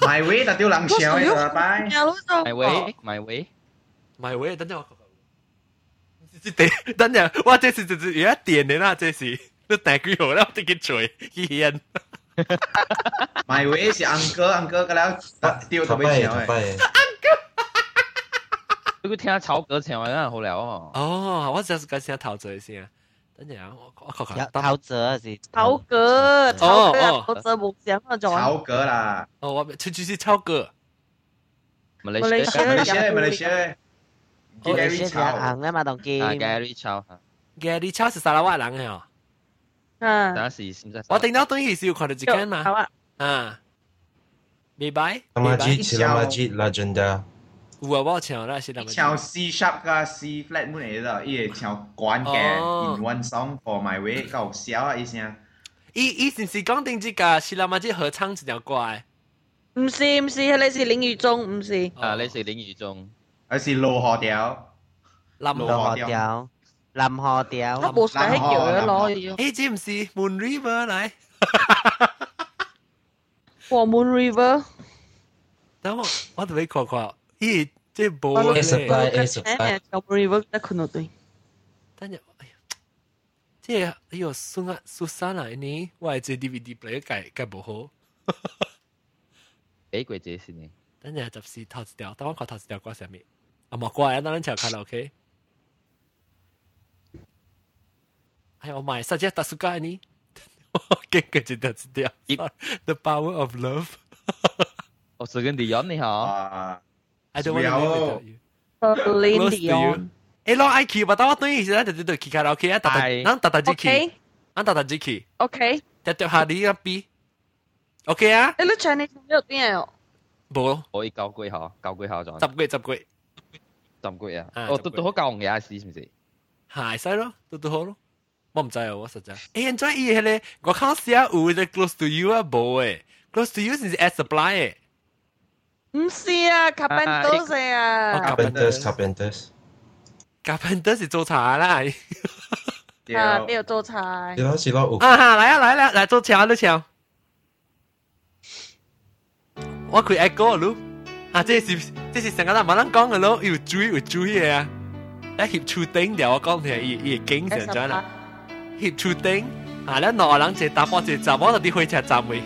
S1: My Way 特丢有笑，拜拜。My Way，My Way，My Way，等等我。一地，等下我这是就是有一点的啦，这是你大几号啦，我得去吹去烟。My way 是 uncle uncle 个了，丢头尾桥诶。uncle，你听曹格唱话真好了哦。哦，我就是个先陶喆先。等陣啊，我我確實炒折是炒格，炒格炒折冇想啊，仲炒格啦。哦，我出出是炒格。馬來西亞，馬來西亞，馬來西亞。Gary Chow 啊嘛，當見 Gary Chow，Gary Chow 是沙拉瓦人嘅哦。啊，當時我頂多當時是要看到一間嘛。啊，明白。那麼幾，那麼幾，legend。有啊，我唱啦，是那麼。唱 C sharp 加 C flat 乜嘢咯？伊係唱關嘅 In One Song For My Way，夠笑啊！伊聲。伊伊是唔是講定只個是那麼幾合唱一條歌？唔是唔是，你是林宇中，唔是。啊，你是林宇中。à, xin lô hò đéo lâm hò đéo lâm hò đéo nó bố sẽ hết chữ lo gì ấy chứ Moon River này của Moon River đó mà tôi thấy khó khó ý chứ bố ấy sập lại ấy sập lại Moon River đã không được đấy 但是即係呢個蘇啊蘇珊啊，呢我係只 DVD player 解解唔好，俾鬼者先你。等陣就試頭條，等我講頭條講上面。啊，莫怪啊，咱唱卡拉 OK。哎，我买啥只大叔干呢？我给个一条一条，The power of love。我是跟 Dion 你好。I don't want to know you. Close to you. 哎，老爱去，把到我等于现在就是对去卡拉 OK 啊，达达，咱达达只去，咱达达只去。OK。掉掉下你那边。OK 啊。哎，你 Chinese 没有变哦。冇，我一交规下，交规下咗。十规，十规。浸啊！哦，都都好教嘅 I C 係咪先？係曬咯，都都好咯。我唔知啊，我實在。誒，enjoy 嘢咧，我看下有咧 close to you 啊，冇誒，close to you 係 as supply 誒。唔是啊，carpenters 啊。carpenters，carpenters，carpenters 是做茶啦。啊，沒有做茶。幾多幾多五？啊哈，來啊來啦，來做橋都橋。我可以 echo 咯。啊，这是这是成个人冇人讲嘅咯，要注意要注意啊！咧協助頂掉我講嘅，伊伊經常咗啦。協助頂啊，咧內人就打波就集，我到底會食集未？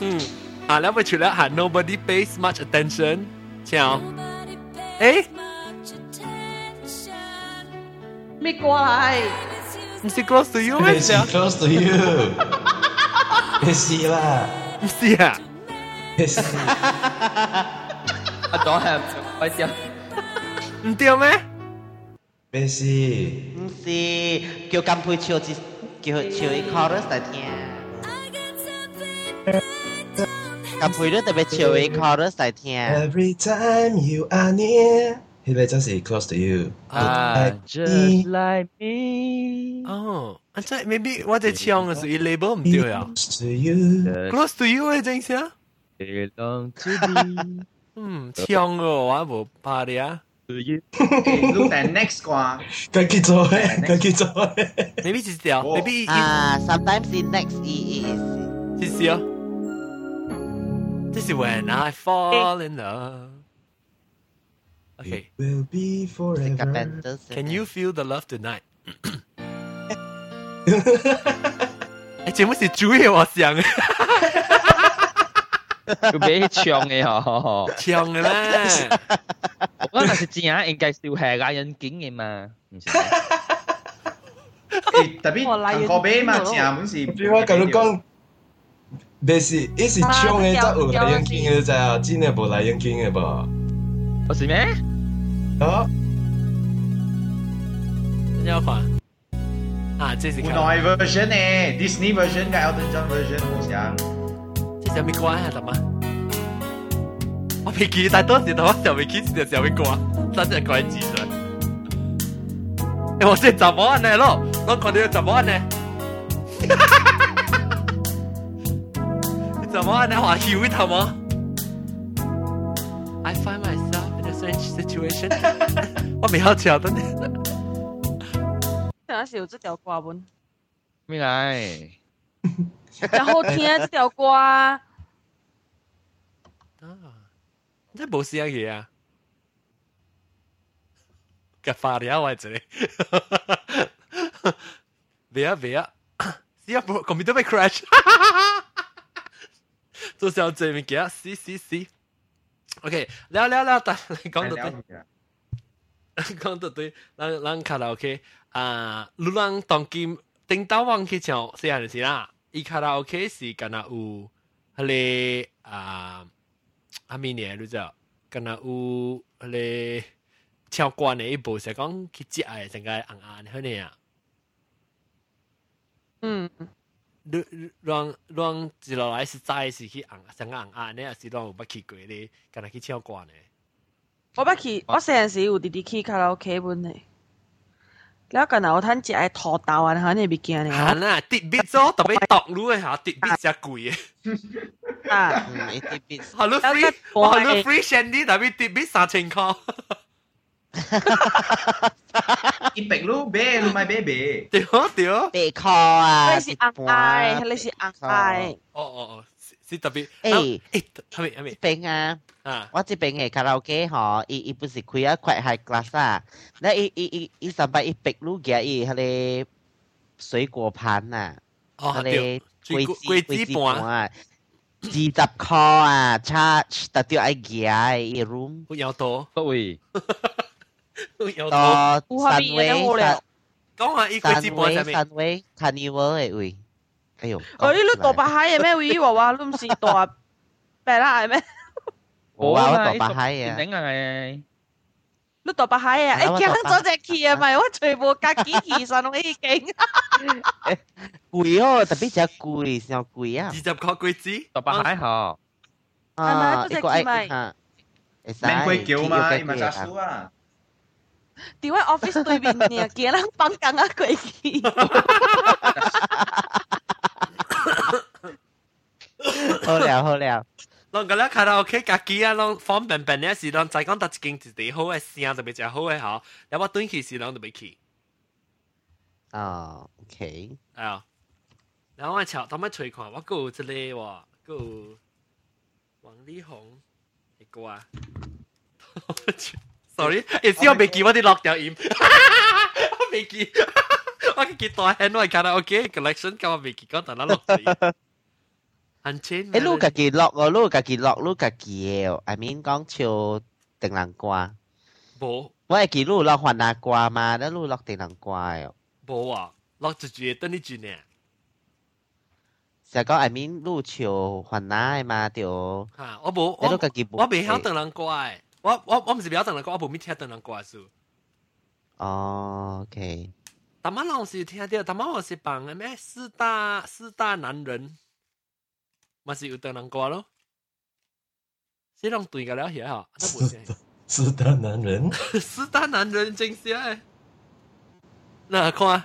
S1: 嗯，啊，咧咪除了係 nobody pays much attention，像，誒，咩歌嚟？唔是 close to you 咩？唔係 close to you，咩事啦？唔是啊。没事。啊，当然不丢。不丢？不丢咩？没事。没事。叫卡普乔叫叫伊 chorus 来听。卡普乔在边叫伊 chorus 来听。那边正是 close to you。啊。哦，这 maybe 我在唱的是 elaborate 不丢呀。Close to you 这样写？belong to 嗯，唱歌我無拍你啊。錄定 next 歌，跟佢做嘅，跟佢做嘅。Maybe 是掉，Maybe 啊，sometimes the next This is when I fall in love. Okay. Will be forever. Can you feel the love tonight? 哎，節目是主要我想。Eh, 要俾唱你哦，唱嘅咩？我嗰陣時字眼應該少係亞人景嘅嘛，唔識。誒，特別韓國俾嘛字眼本是。對我咁講，別是，一是唱嘅則有亞人景嘅就係，真係冇亞人景嘅噃。我是咩？啊？你要看？啊，這是。國內 version 呢，Disney version 加 Elton John version 好像。小咪瓜还怎么？我脾气大多是对吧？小咪气是小咪瓜，真的怪自然。我说怎么安咯？我可能怎么安怎么 安的？我欺为他们。i find myself in a strange situation。我没好笑的呢。原是有这条瓜文。没来。然後聽這條歌啊！真係冇試下嘢啊！嘅發料位置，別啊別啊！試下部 computer 被 crash，做少做物件，C C C。OK，了了了，但係講到對，講到對，咱咱卡拉 OK 啊，你咱當今頂到忘記唱試下就是啦。伊卡拉 OK 是敢若有迄个啊！阿明年知叫敢若有迄个超关的一部是讲去接爱，应该安安好呢啊。嗯，乱乱乱，一落来是再是去暗暗，你也是乱不奇怪的，干那去唱歌呢。我捌去，我上时有弟弟去卡拉 OK 玩呢。แล้วก็嗱，我睇只係陀豆啊，喺你邊見你。係啦，跌 bit 咯，特別剁佬嘅嚇，跌 bit 只攰嘅。啊，唔係跌 bit。Hello free，Hello free Shandy，特別跌 bit 三千塊。一百路俾你買 baby。對對。被 call 啊！你是硬嗌，你是硬嗌。哦哦哦。是特别誒誒，係咪係咪？啊？啊！我这边嘅卡拉 OK 嗬，伊伊不是开啊快 high class 啊，那伊伊伊伊上擺伊白露嘅伊迄咧水果盘呐，迄咧桂枝桂枝盤啊，几十块啊差特別爱夾伊 room，不要多？各位，有有多？三位，讲下伊桂枝盤係咪？三位，三位 c 尼沃诶位。哎呦！哦，你你大白蟹嘅咩？咦，話話都唔是大白啦係咩？冇啊，大白蟹啊！頂啊係！你大白蟹啊！誒，驚咗隻旗啊咪，我全部隔幾旗神我已經。貴哦，特別隻貴，上貴啊！二十個貴子，大白蟹嗬。啊，呢個係。名貴叫嘛，唔係雜數啊！點解 office 對面嘅幾人崩緊啊？貴子。好了好了，我今日卡拉 OK 家己啊，我方便便咧是，我再讲搭一间一地好嘅聲特别就好嘅吼，然後我轉去是，我特別去。啊，OK，啊，然后我朝頭咪吹看，我有即個喎，有王力宏嘅歌啊。Sorry，誒，先我未记我啲落掉音，我未记，我記大 h a 我係卡拉 OK collection，咁我未记？講，但係落掉音。很淺。誒，撈家己落哦，撈家己落，撈家己嘅。I mean 講笑定南瓜。冇。我係記撈落番南瓜嘛，你撈落定南瓜嘅。冇啊，落一句等你轉呢。就講 I mean 撈笑番南嘛，對。嚇！我冇，我撈家己冇。我未曉定南瓜嘅，我我我唔是未曉定南瓜，我冇咩聽定南瓜書。哦，OK。大媽老師聽到，大媽老師講咩？四大四大男人。嘛是有的人瓜咯，谁让对个了？些哈，四大男人，四大男人真是哎，哪块？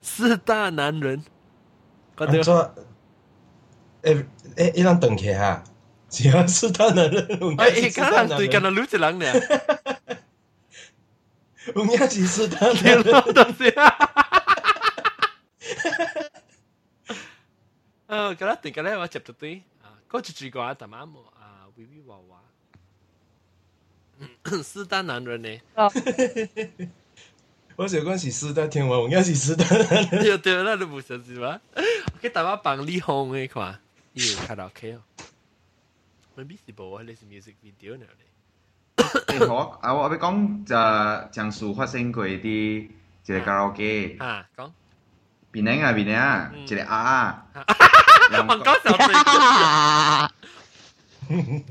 S1: 四大男人，看这个。诶，哎，你让断开哈，只要是四大男人，哎哎，刚对个那六只狼呢？四大男人，哈哈哈。呃，卡拉丁卡拉我接得对啊，高崎水果啊，大妈木啊，威威娃娃，四大男人呢？我习关喜四大天王，我欢是四大男人。对对，那你不熟悉吗？去大妈榜里红的款，有卡拉 OK 哦。未必是播的，那是 music video 呢。好，我我我讲在江苏发生过的，就是卡拉 OK 啊，讲，比啊，样比哪样，就是啊。มันก็สัน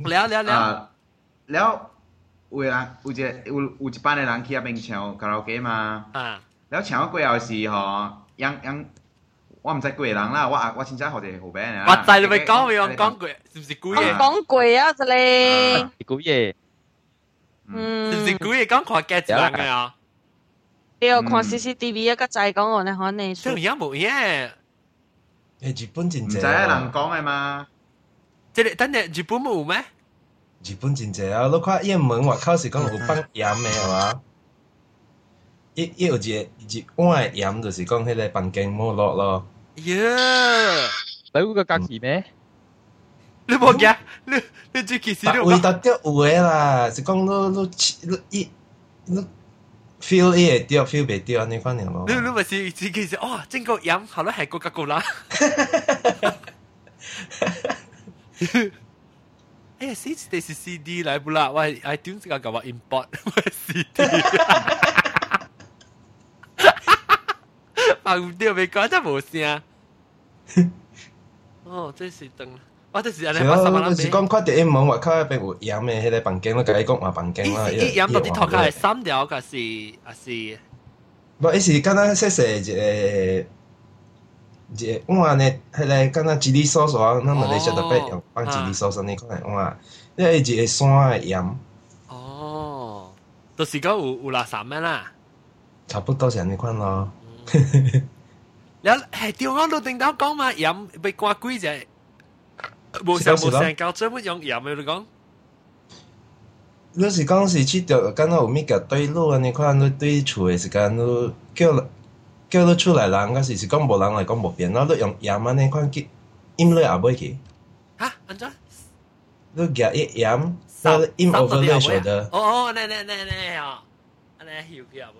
S1: แล้วแล้วแล้วแล้วเวลาอุจอุอุจปานในร้านคียาเป็นเชียวคาราโอเกะมาแล้วเชียวก็เอาสีหอยังยังว่ามันใจกูเอร้านละว่าว่าชินใจเขาจะหอแบนะว่าใจเลยไปก้องไปก้องกูสิบสิบกูยก้องกูยังสิเลยกยสิบสิบกูยก้องขวแก่จังเลยอ่ะเดี๋ยวคน CCTV ก็ใจก้องอ่ะนะฮะในช่วงยังบุ่ยเนี่ย誒日本戰謝唔使啊，能講係嘛？即係等陣日本冇咩？日本戰謝啊，你看英文外口是講有放鹽嘅係嘛？一一有一一碗嘅鹽就是講迄個房間冇落咯。呀，你有個家己咩？你冇驚？你你最其實你有。味道都有嘅啦，是講你你你一你。feel A 會跌，feel 未跌安尼款樣咯。你你咪是自己是哦，整個飲後咧係國家國啦。哎呀，死死地是 CD 嚟不啦？喂，iTunes 嘅搞話 import 喂 CD。放唔掉咪講得冇聲。哦，真是等啦。我我是讲外口那边有咩？迄个房间我伊讲啊，房间啦，伊开，系三条是是。刚刚说说呢，迄个刚刚那别用你那一个山的哦，都是讲乌乌拉三咩啦？差不多是安尼款咯。然后还钓网都听到讲嘛，盐被挂贵者。无像无像搞这么用牙买来讲，你是讲是去着跟那有米茄对路啊？你看你对厝的时间，你叫叫你出来人，可是是讲无人来讲无变。那你用牙买呢款机，音你也买去啊？安装，你加一样，三三十六小的。哦哦，来来来来哦，来休皮阿妹，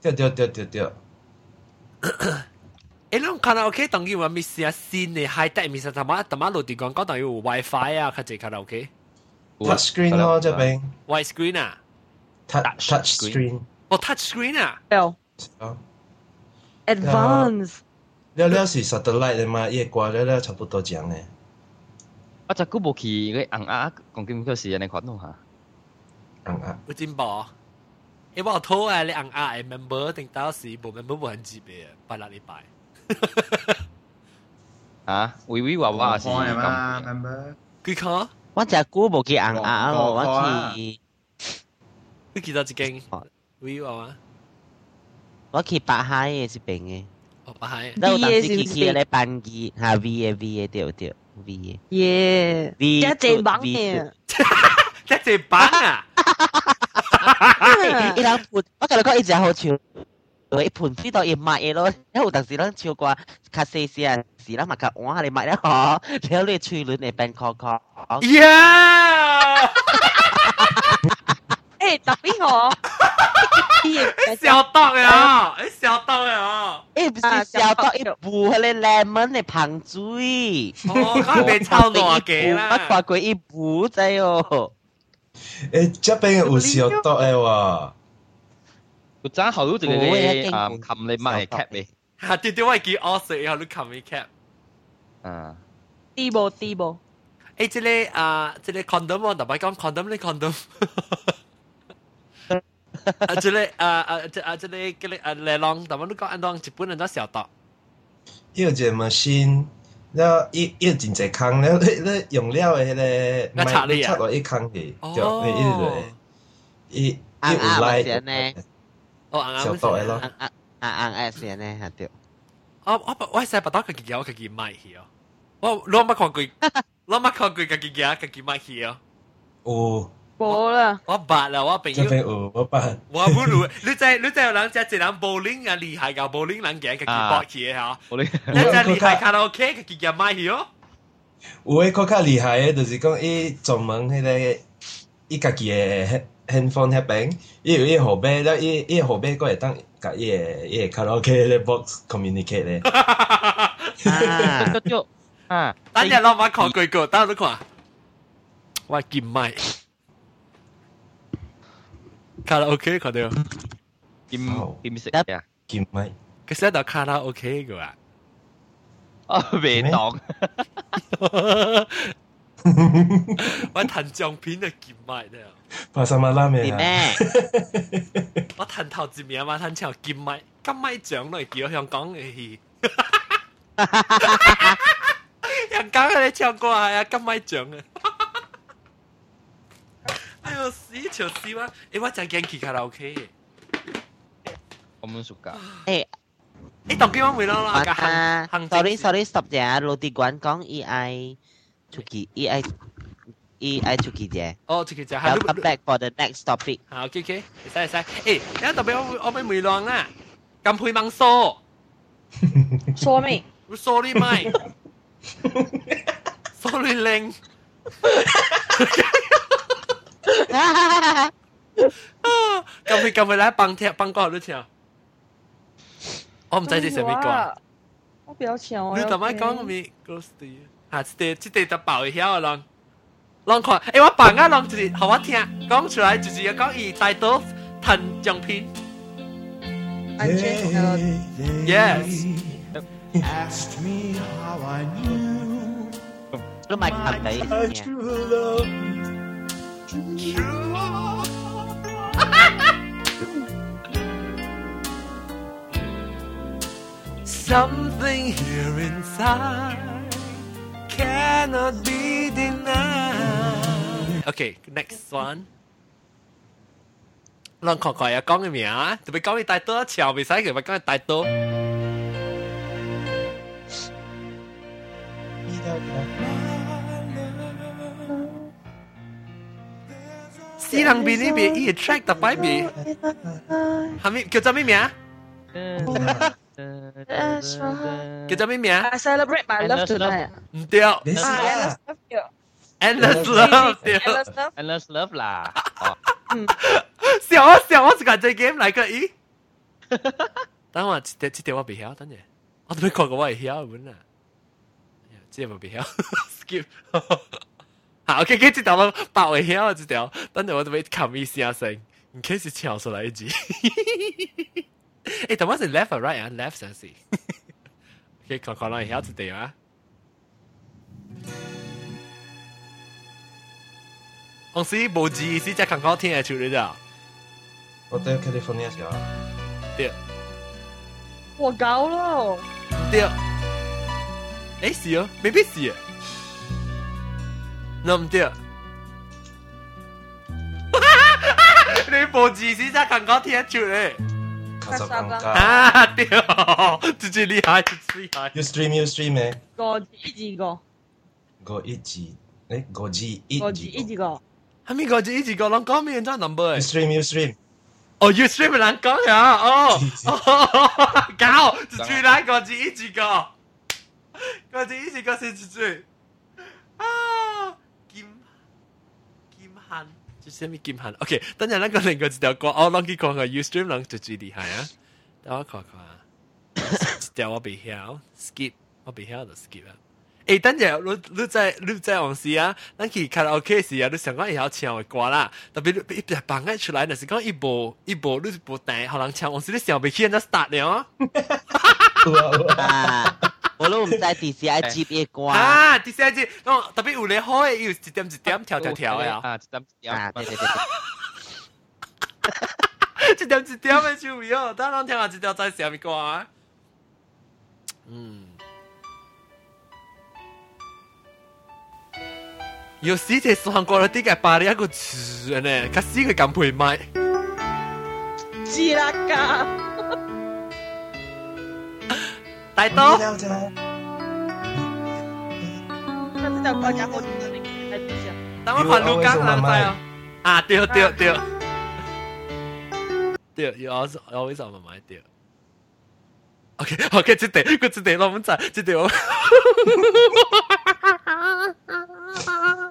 S1: 掉掉掉掉掉。เอ้ลองคาราโอเกะตรงนี้ว่ามีเสียซีนในไฮเทคมีสถาบันแต่มาโหลดดีก่อนก็ต้องอยู่ WiFi อ่ะเข้าใจคาราโอเกะ touch screen 咯这边 wide screen 啊 touch touch screen 哦 touch screen 啊 advance 了了是 satellite 的嘛，夜瓜了了差不多讲呢。我只久冇去个红鸭讲金票是安尼款弄下。红鸭有进步，因为我讨厌你红鸭的 member 定到时无 member 无很级别，拜六礼拜。ฮะอุ้ยวิวาว่าสิคือเขาว่าจะกู้บอกี่อังอ้ะบอว่าที่คือกี่ตัวจริงวิวาว่าว่าคือปะไฮยสิเป็นไงโอ้ปะไฮแล้วตอนที่คืออะไรปังกี้ฮะวีเอวีเอเดียวเดียววีเย่วีแคเจ็บบังเนี่ยแค่เจ็บบังอ่ะอีหลังพูดว่าแต่ละก็อีจะเอาชื่อเออไอ้ผุนซี่ตัวเองมาเอโรแล้วตัดสินแล้วเชียวกว่าคาเซเซียสีแล้วมากับอ๋ออาไรมาแล้วขอแล้วเลยชื่อหรือในแบนคอคอเย้เอ๊ะตับพี่หอไอ้小刀呀ไอ้小刀呀ไอ้不是小刀ไอ้บูเฮเลเลมอนไอ้ผังจุ้ยโอ้ข้าไม่ชอบหนูอเก๋ไม่ปากกูไอ้บูใจโอ้เอ๊ะะจเป็นอุ้ย边有小刀哎哇กู真好多一個咧啊，冚你咪 cap 你。嚇！啲啲我係叫 os 以後都冚你 cap。啊。啲波啲波。誒，即係啊，即係 condom 我同你講 condom 呢 condom。啊，即係啊啊，即啊即係嗰啲啊，嚟浪同我你講安當基本人都小得。要隻 machine。了，一一真濟空，了你你用料迄咧，賣插落一坑去，就一伊個，一一有來。哦，硬硬寫咯，硬硬 S 嘅咧係對。我我我成日不打佢嘅，我佢唔係去哦。我攞乜抗拒，攞乜抗拒佢嘅，佢唔係去哦。哦，冇啦。我白啦，我朋友。我白。我不如你在你在有人家一人 bowling 啊厲害噶 bowling 人嘅，佢搏起嚇。bowling。你在厲害卡拉 OK，佢嘅唔係去哦。有誒，較較厲害誒，就是講伊專門迄個伊家己誒。handphone hết bạn ý ý hồ bé đó ý ý hồ bé có thể tăng cả ý ý karaoke 咧 box communicate cái, ờ, kim Kim, kim Kim mai. mai. Karaoke karaoke còn được. 咧。啊，就啊，等日老板考句句，等下都看，我見麥卡拉 à? 佢哋，見見食啊，見麥，佢識得卡拉 OK 嘅話，哦，未當。我藤橡片就見埋咧，八十蚊拉咩啊？我藤頭字面嘛，藤頭見埋，金咪獎嚟叫香港嘅，人家佢哋唱歌係啊金咪獎啊！哎呦死笑死啦！誒我真係驚去卡拉 OK 嘅，我唔熟㗎。誒你當邊位會咯啦？sorry sorry，十隻老地館講 E I。ทุกีเอไอเอไอทุกีเจโอทุกีเจฮแล้ว come back for the next topic โอเคโอเคใช่ใช่เอ๊ยแล้วต่อไปเอาเอาไปมือลองน่ะกำพุยมังโซโซไหมโซรี่ไหมโซรี่เลงกำพุยกำพุยแล้วปังเทปังก่อนด้วยเถอะอ้อมใจจะเสียไมก่อนไม่เอาเฉียวเลยแต่ไม่ก้องมี g r o s t y 啊，即个即个都爆晓人，人看，诶、欸，我放啊，人就是互我听，讲出来就是要讲伊大刀弹奖品。Yes. Asked me how I knew. Lúc mà cầm tay Something here inside cannot be denied. Okay, next one. 咱看看要讲嘅名，特别讲你大多桥，未使佢咪讲大多。西人边呢边，伊 track 特别边，系咪叫做咩名？叫名？I c e l e b r a t endless my love t love，o endless love，endless love 啦！哦，小二小二是干这 game 来个咦？哈哈，等我这这这我别 hear，等你，我都没看过我 hear，哎呀，这没别 hear，skip，哈哈，好，OK，这条我别 hear，这条，等你我准备 come 一下声，in case 请我说来一句。哎，台湾是 left 或 right 啊 left 呢？嘿，康康乐考 hell today 啊？我 see 无字，是在广告贴出的。我在 California 了。对。我高了。对。哎，死啊！没被死。那么对。你无字是在广告贴出来。卡萨钢卡。啊对，只只厉害，只只厉害。You stream, you stream 嘅。五 G 一 G 五。五 G，哎，五 G 一 G。五 G 一 G 嘅。还没五 G 一 G 嘅，啷搞面这 number 哎？You stream, you stream。哦，You stream 难讲呀，哦，哦，搞，只只难五 G 一 G 嘅。五 G 一 G 先只只。啊，金，金汉。先咪記下，OK。等陣，那個另一条歌，我諗幾個 o Ustream 諗最最厲害啊！等我看看啊，掉我鼻橋，skip，我鼻橋就 skip 啊。诶，等陣，你你再你再往試啊，等佢 cut OK 時啊，你想讲以後唱會歌啦。特別特別一班人出来，嗱是講一波一波，你一不彈，好難唱。往時你上邊先，那 start 了。啊！我都唔带 D C I G A 关，啊 D C I G，喏特别有咧好诶，又一点一点跳跳跳诶，啊一点一点，啊对对对，一点一点诶趣味哦，当人听下一条在虾米关？嗯，有死只韩国人，顶一个词诶呢，卡死个咁陪卖，吉拉嘎。太刀。那是叫高家伙，不卢啊，对对对。对，有 o u always on my mind. 对。OK，OK，这得，这得，我们在这得哦。哈哈哈！哈哈！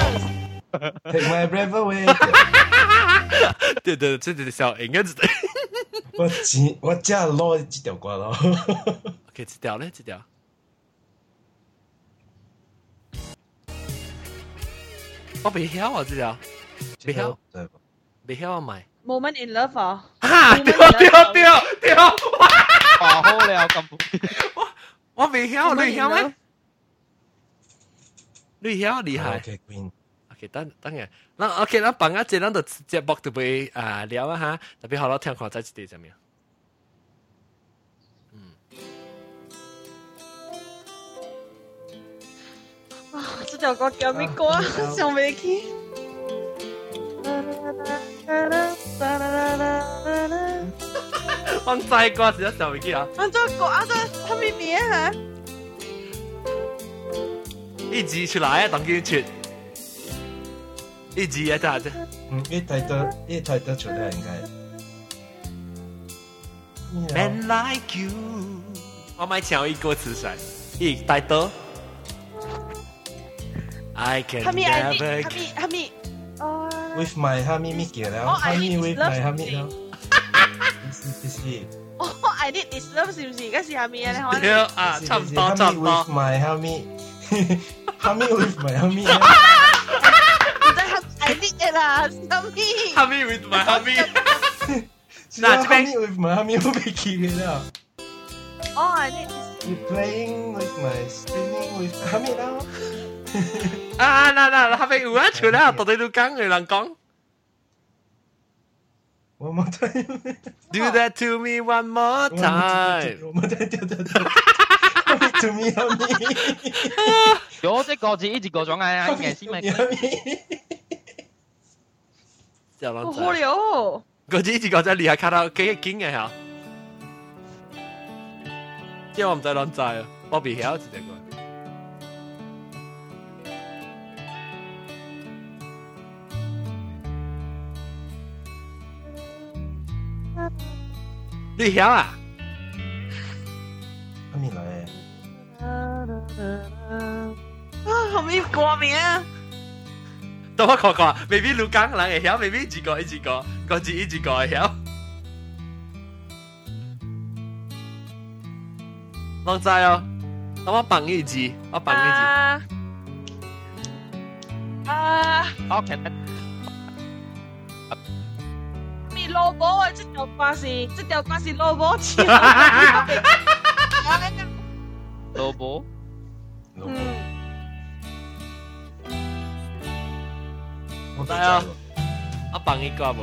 S1: 哈哈！Take my breath away。对对，这这小应该是的。我几我加落几条瓜咯？OK，几条嘞？几条？我别晓得这条。别晓不？晓得买。Moment in love 啊！哈！掉掉掉掉！啊好嘞，干 不？我别晓你晓得吗？你晓厉害。当当然，那 OK，那放下这，咱就接播特对啊聊啊哈，特别好了，听歌在池底上面。嗯。哇，这条歌叫咩歌？想不起。啦啦啦啦啦啦啦啦。我唔知歌叫想唔起啊。啊，这首歌啊，叫叫咩名啊？一字出来啊，同佢切。E D A D，嗯一台 i 一台 e e t 来应该。m e n like you，我买钱要译歌词出来，E Title。I can never get with my h o n e y me me get now。o I need t h my h o n e s i m p l y 哈哈哈，哦，I need this l o v e s 不 m p 是 heart me 呢 n 差不多，差不多。With my h o n e y h o n e y with my h o n e y 係啲嘅啦，後面。後面 with my 後面。嗱，這邊 with my Oh, 後面好被記嘅啦。哦，你。You playing with my spinning with now. rồi, thấy One more time. Do that to me one more time. One more time. To me, to me. 有这个字，一直个种啊，应该是咩？我火了！嗰只一直搞在厉害，看到几惊一下。即我唔再乱载我比遐直食啲个。你遐啊？阿咪来。啊！阿咪歌名？都我看看 m a b e 卢刚晓 m a b 几个？几个？个几？几个？晓？我知哦，那我绑一支，我绑一支。啊！啊！好看到。萝卜，这条关系，这条关系萝卜起来。哈哈！哈哈哈！哈哈哈！萝卜。我带啊，我帮你挂不？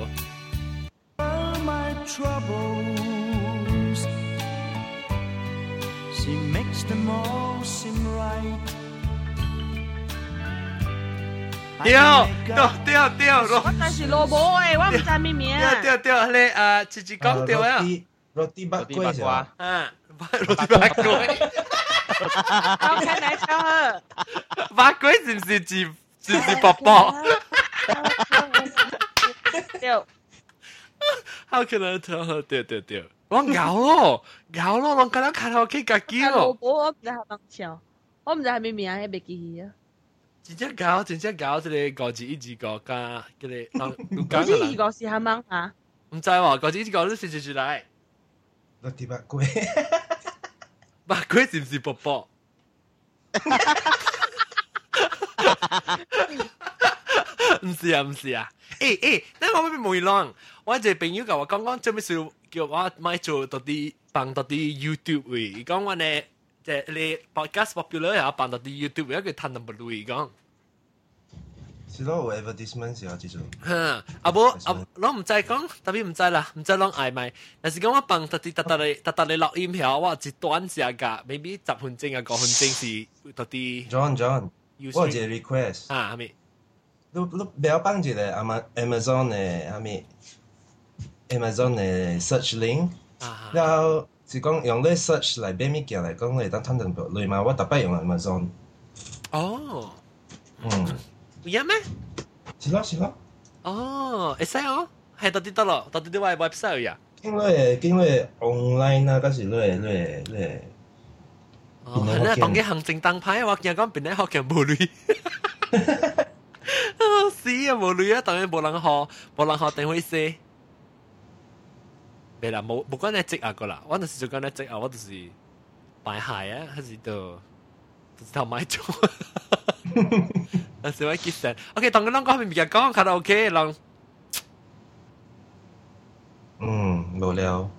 S1: 掉掉掉掉罗！我那是萝卜哎，我不知咩名啊！掉掉掉嘞啊！自己讲掉呀！罗蒂巴葵是吧？嗯，罗蒂巴葵。哈哈哈哈哈哈来敲呵！巴葵是不是是是宝宝？好好可能对我咬了，咬了，刚刚看到可以咬鸡了。我唔知系乜笑，我唔知系咩名，系咪机器啊？直接搞，直接搞，这里高级一级高咖，这里高级二级高级系乜吓？唔知喎，高级二级都食食住来？六点八鬼，八鬼是不是不保？唔是啊，唔是啊。誒誒，等我咪未浪，我一隻朋友甲我講講，做咩事叫我買做到啲放到啲 YouTube 位，講我咧即係你 podcast popular 啊，放到啲 YouTube 位，佢賺到唔累講。是咯，有 advertisement 是啊，之種。嚇，阿無阿，我唔知講，特別唔知啦，唔知啷嗌咪。但是講我放特啲特特嚟特特嚟錄音後，我一段時間，maybe 十分鐘啊，九分鐘是特啲。John John，我有一個 request。啊，係咪？你你不要放一个 Ama Amazon 的阿咪 Amazon 的 search link，然後是講用你 search 嚟買物件嚟講，你當攤定落嚟嘛。我特別用 Amazon。哦，嗯，有咩？是咯是咯。哦，會使哦，係到底得咯，到底啲話 website 呀？經你經你 online 啊，嗰時你你你。哦，係啦，當嘅行政燈牌，我見講變咗學嘅無理。死啊！無女啊，當然無人學，無人學定會死。袂啦，無無管你職啊個啦，我就是做管你職啊，我就是擺鞋啊，還是都就是頭買做。但是我記得，OK，當個人講咪咪講卡拉 OK，人嗯無聊。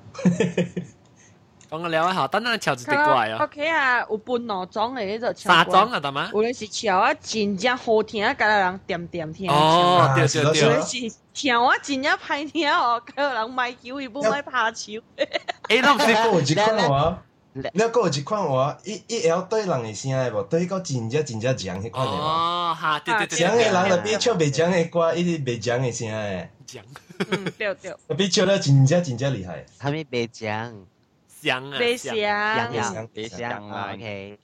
S1: 讲个聊还好，等等，巧子得过来哦。OK 啊，有分两种的，那个巧子。种啊，大妈？无论是巧啊，真正好听啊，个人点点听。哦，对对对。所以是听啊，真正歹听哦，个人买久也不买拍久。哎，那不是过几款话？那过几款话，一、一要对人的声的无，对个真正真正迄款的。哦，哈，对对对。讲的人那边唱，袂讲的歌，伊是袂讲的声的。强。对对。那边唱的真正真正厉害。还没袂讲。别想，别想，别想啊！OK。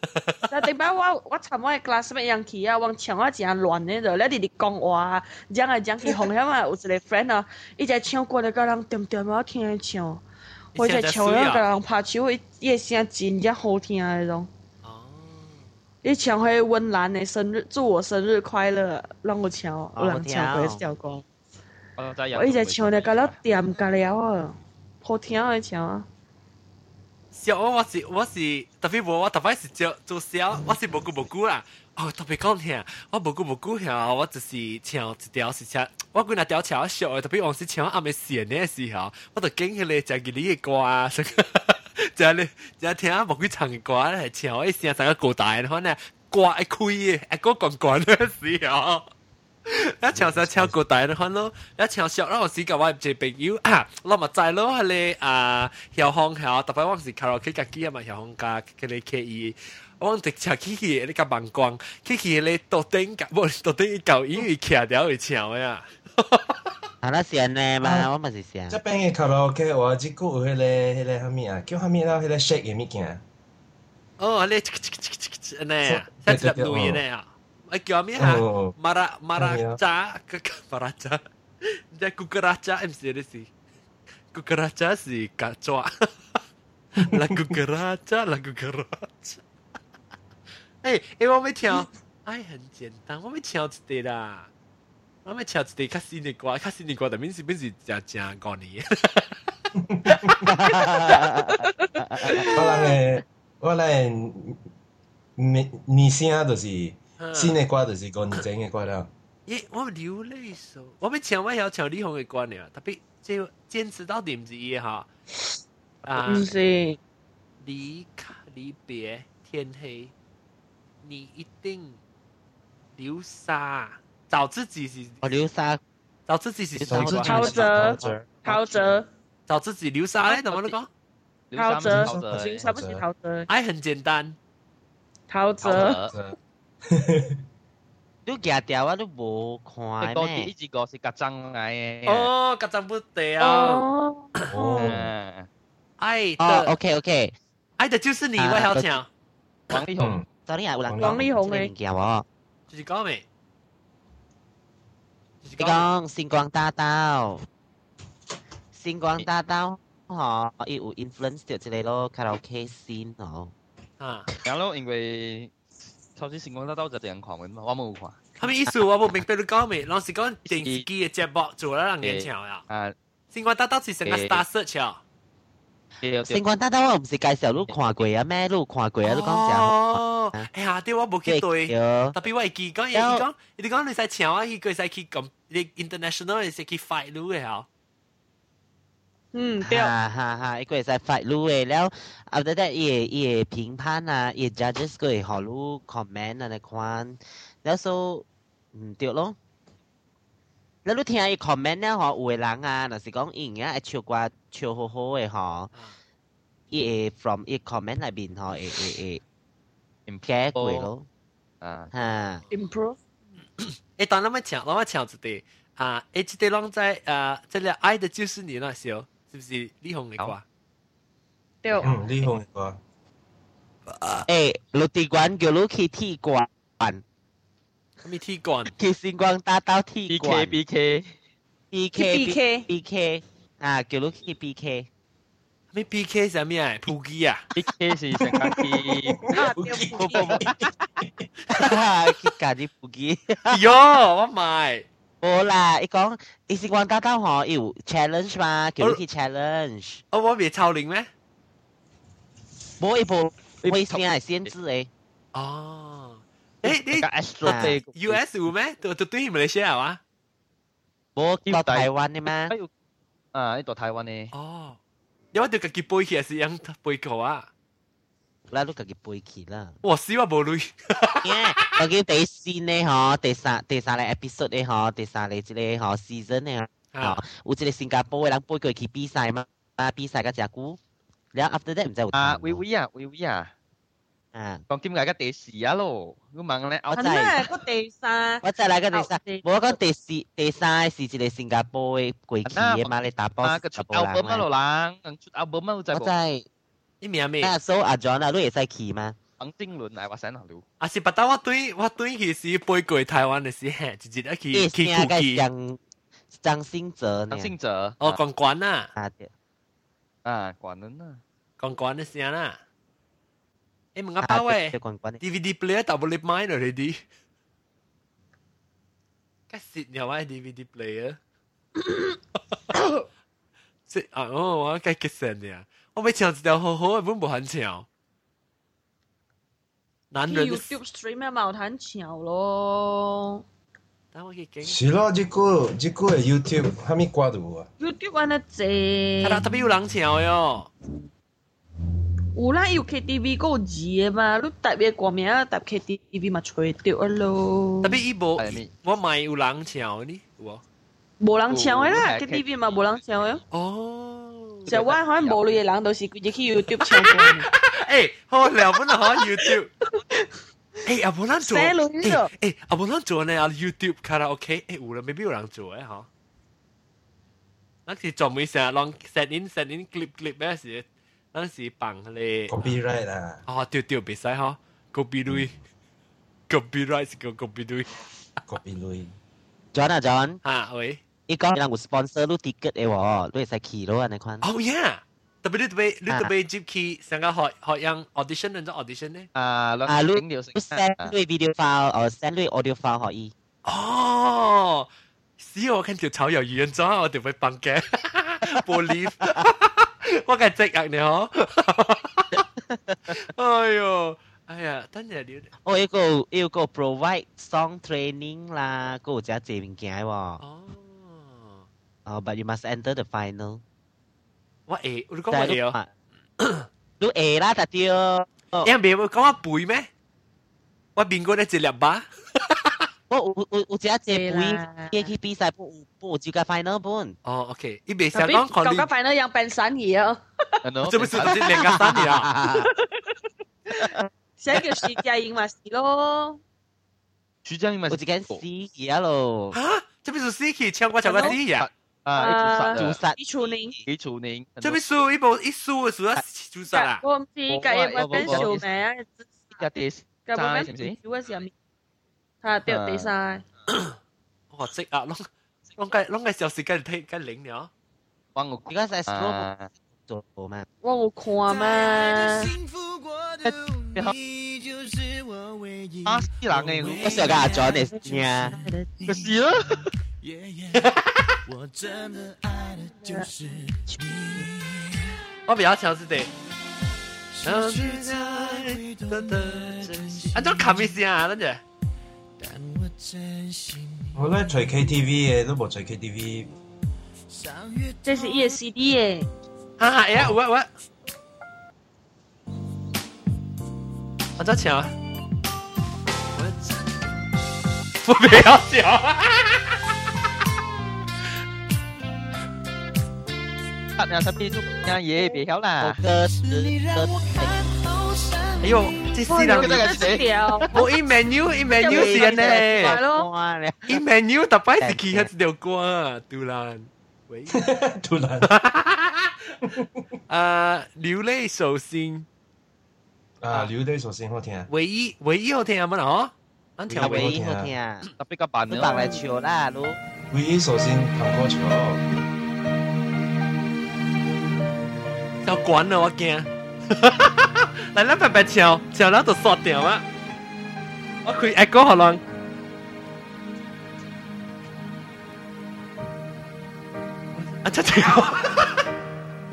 S1: 那顶摆我我惨，我系 l a s s 咩样起啊？往墙啊正乱呢个，那一直讲话，讲来讲去，红，遐嘛有一个 friend 啊，伊在唱歌咧，甲人掂掂啊听唱，或在唱咧甲人拍手，伊个声真只好听啊，种。哦。唱许温岚的生日，祝我生日快乐，唱？有人唱过一条歌。哦，在在唱咧甲人掂甲了，好听唱啊。笑，我是我是特别无，我特别是做做笑，我是无故无故啦。哦，特别讲听，我无故无故听，我只是唱一条时情，我管那条唱一首。特别往事唱阿妹写呢时候，我都惊起来在记你的歌啊！真的，真听阿妹唱的歌，还唱一唱三个歌台，然后呢，歌一开，哎，歌滚滚的时候。一唱首《超古代的欢咯，一唱上，我试过我唔接朋友，那么在咯，系咧啊，小红下，特别我是卡拉 OK 架机咪遥控家跟你 K E，我直插 k i k 你个膀胱 k i k 你多顶个，冇多顶旧英语夹掉去唱啊，系啦，写咩嘛，我咪写，这边嘅卡拉 OK 我只顾唔个咧，个咧后啊，叫后面啦，喺咧 shake 嘅咪惊，哦，你黐黐黐黐黐，咩啊，识搭录音咩啊？Akiyomiya oh, Mara Maracha Maracha Ya cucaracha en serio sí Cucaracha sí cachoa La cucaracha La cucaracha 哎哎，我要跳，哎，很简单，我要跳一滴啦，我要跳一滴较新的歌，较新的歌，但免是免是真真讲你。我来，我来，你你声就是。新的歌就是你整的歌了。咦，我流泪手，我比前面还有乔红的歌了。特别这坚持到点子，哈，不是离离别，天黑，你一定流沙找自己是流沙，找自己是陶喆，陶喆，陶喆，找自己流沙嘞？怎么那个？陶喆，不行，不不起，陶喆，爱很简单，陶喆。你夹掉我都无看咩？你呢個是夾針嚟嘅。哦，夾針不得啊！哦，愛的，OK OK，愛的就是你，我好聽。王力宏，昨天有人王力宏嘅，夾我，就是講咩？你講星光大道，星光大道，哦，伊有 influence 到之類咯，卡拉 OK scene 哦。啊，然後因為。頭先成功得兜就人狂嘅嘛，我冇狂。係咪意思我冇明白你講咩？我是講電視機嘅節目做咗兩年前啦。啊，星光大道是成個 Star Search 啊。星光大道我唔是介紹你看過啊咩？你看過啊？你講啥？哦，哎呀，啲我冇記對，特別我係記講嘢，講你講你使請我去，佢使去咁，你 international 你使去 fight 你嘅嚇。嗯，对，哈哈哈，一个在发路诶，了，啊，对对，也也评判啊，也 judges 个好路 comment 啊，那款，然后，嗯，对咯。แล้วรู้ที่ไอ้คอมเมนต์เนี่ยฮะอวยล้างงานอะสิกองอิงเนี่ยไอ้เชียวกว่าเชียวโฮโฮเอ้ฮะเอ from เอคอมเมนต์ไหนบินฮะเอเอเอ improve กวยแอ่าฮะ improve เอ้ตอนนั้นมาเฉียวแ้มาเฉียวจุดเดีอ่าเอ้จุดเดลองใจอ่า这里爱的就是你那些候是不是李红的歌？对，嗯，李红的歌。誒，陸地馆叫 l u c 馆，y T 館，馆？T 星光大道 T 馆。B K B K B K B K B K 啊，叫 l u B K。你 B K 什么呀？普基啊？B K 是什么？機。普基，我冇。哈哈，去搞啲普基。哟，我买。โอ้ล่ะไอ้กองอีสิกวันเก้าเก้าหออยู่ challenge มาเกี่ยวกับ challenge เออว่ามีชาวลิงไหมโบอีโบไม่เสียเสียนซื่อเองอ๋อเอ้ะนี่ตัว US อยู่ไหมตัวตัวตุ้ยมาเลเซียวะโบตัวไต้หวันนี่ไหมอ่าไอ้ตัวไต้หวันนี่อ๋อเดี๋ยวว่าเดี๋ยวกับกีโบเฮียสิยังไปก่อาวะ啦，你家己背起啦。哇，死我無累。我見第四呢吼，第三第三個 episode 呢吼，第三個即個吼 season 呢吼，有一個新加坡嘅人背過去比賽嘛，啊比賽個真久，然後 after that 唔知有。啊，微微啊，微微啊。啊，講點解個第四啊咯？我問咧，我真係個第三，我真係個第三，我講第四第三是一個新加坡嘅過去嘅嘛，你打波。啊，個出 album 啊，羅蘭，出 album 啊，我真係。伊名咩？那首阿 John 啊，你也在去吗？黄金轮来我省下路。啊是不但我对我对其实飞过台湾的时候，直接去去酷去。张张新哲，张新哲，哦，管管呐，啊对，啊管人呐，管管的啥呐？哎，门阿包喂，DVD player 打不入麦了，ready？该死了，我 DVD player。这啊，哦，我该结成的啊。我要穿一条好好的，阮无通穿。男人 YouTube stream 嘛有通穿咯。是咯，即个即个 YouTube 虾米歌都有啊。YouTube 安尼济。啊啦，特别有人唱哟。有啦，有 KTV 个字的嘛，你特别歌名搭 KTV 嘛吹掉啊咯。特别伊无，我咪有人唱呢，有无？无人唱的啦，KTV 嘛无人唱的。哦。就我可能無聊嘅人，到時就去 YouTube 唱歌。誒，好聊本啊，YouTube。誒，阿無人做，誒誒，阿無人做呢？阿 YouTube 卡拉 OK，誒，有人未必有人做誒，嗬。นั่นคือจอมวิเศษลองเซตอินเซตอินคลิปคลิปแม่สินั่นสิปังเลย copyright นะอ๋อเดี๋ยวเดี๋ยวไปใส่ฮะ copy ด้วย copyright สิก็ copy ด้วย copy ด้วยจอนอ่ะจอนอ่ะเว้ยอีกองเราสปอนเซอร์รูติกเกตเอวอด้วยสกีรู้อะไรคนโอ้ยแต่ไปดูไปดูไปจิบคีสังกัดหอหอยังออเดชั่นนั่นจะออเดชั่นเนี่ยอ่าเราลุ้นเดียวสิแซนด้วยวิดีโอไฟล์เออแซนด้วยออดิโอไฟล์หอยอีโอ้สิโอ้คัเดียวชาอย่างยืนจ้าเดี๋ยวไปปังแกบลีฟว่ากันเจ๊กอันเนี่ยฮะโอ้ยไอ้ยะตยวก็ก้ provide song training ลาโก็จะเจ๋งแก่ว่ uh, but you must enter the final. What A？你講乜嘢啊？你 A 啦，特啲哦。因為我講我背咩？我邊個咧只兩把？我有有有只只背，也去比賽不不就個 final 本。哦，OK，伊別想講講個 final 樣變三二哦。這不是直接兩個三二啊？寫叫徐佳瑩嘛是咯。徐佳瑩嘛是。我只間 C 二咯。嚇？這不是 C 去唱我唱個 C 呀？啊！一殺，一處寧，一處寧，做咩輸？呢部一輸嘅時候一殺啊！我唔知計有冇跟數咩啊？一跌，計冇跟少嘅時候，嚇掉地曬。哇！即啊，攏攏計攏計有時間睇緊零了。哇！我而家在 scroll 做咩？哇！我看咩？啊，是啦，跟你，我小刚你我比较强势的，啊，就卡米先啊，那姐。我来吹 KTV 的，都不吹 KTV。这是夜 CD 的，哈哈，哎呀，我我，我再啊不要笑！啊呀，他记住，啊爷爷别笑啦！哎呦，这新人是谁？我一 menu 一 menu 是人呢，一 menu 大摆的，其他只丢光，突然，突然，啊，流泪手心。啊，刘队首先好听，唯一唯一好听，有冇啦？吼，俺挑唯一好听，特别个版的不来唱啦，如。唯一首先扛高唱。要关了我惊，来咱白白唱，唱了就刷掉啊。我可以爱国好难，啊，唱唱。啊，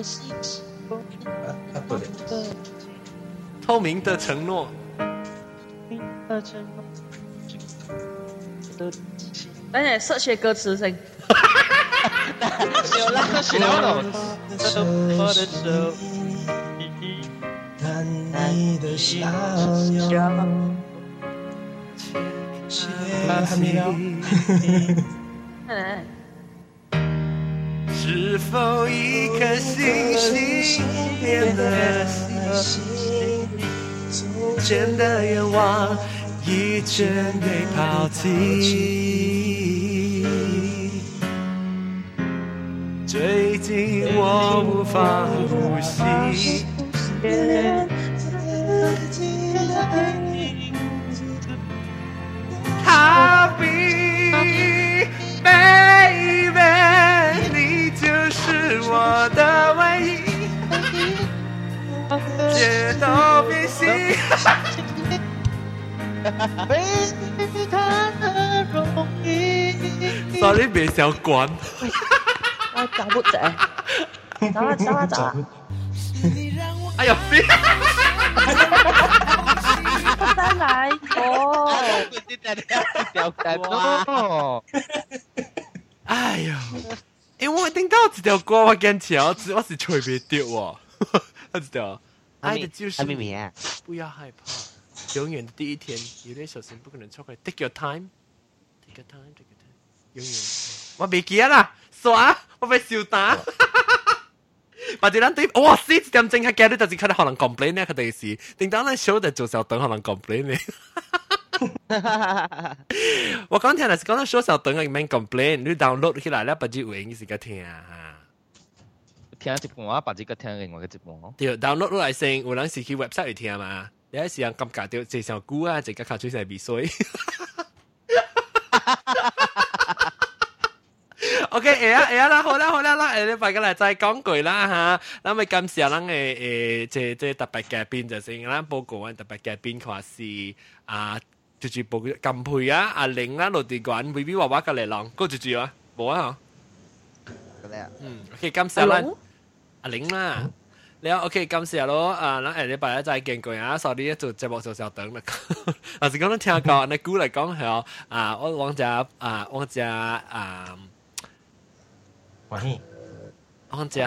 S1: 不得。透明的承诺。等下说些歌词先。哈哈哈！哈哈哈！有啦，他写流了。哈哈哈！哈哈哈！哈哈哈！是否一颗星星变得稀稀？从前的愿望已全给抛弃，最近我无法呼吸。逃避，baby，你就是我的唯一。那 你别想管。我讲不着。走了走了走哎呀再 来一个。屌蛋哥。哎我听到这条歌，我跟前我我是吹不丢哇，他 知爱的就是不要害怕，永远的第一天，有点小心不可能错开。Take your time, take your time, take your time，永远。我未记啦，耍我咪笑打。把者咱对哇，四点钟喺 get 到是佢哋可能 complain 咧，佢哋是，定當咱 show 的做小等可能 complain 呢。我刚听，係講咱 show 小等嘅唔 complain，你 download 起来咧，不就永遠是個听啊。听一半啊，把这个听另外一半。对 d o w n l o a d 落來先，我人是去 website 嚟听嘛。第一时间感觉到这首歌啊，这个卡出晒鼻水。OK，哎呀哎呀，那好啦好啦啦，下你快过来再讲句啦哈。那么今次啊，咱诶诶，即即特别嘉宾就先，咱報告完特别嘉宾话是啊，就住報金佩啊，阿玲啦，陸地館，V V 娃娃嘅嚟浪，嗰住住啊，冇啊嚇。嗯，OK，今次啦。阿玲你你 OK，感谢咯，啊，嗱，你摆一再见个啊，所以做节目就就等啦。啊，是刚刚听下讲，你估嚟讲系啊，我王仔啊，王仔啊，王熙，王仔，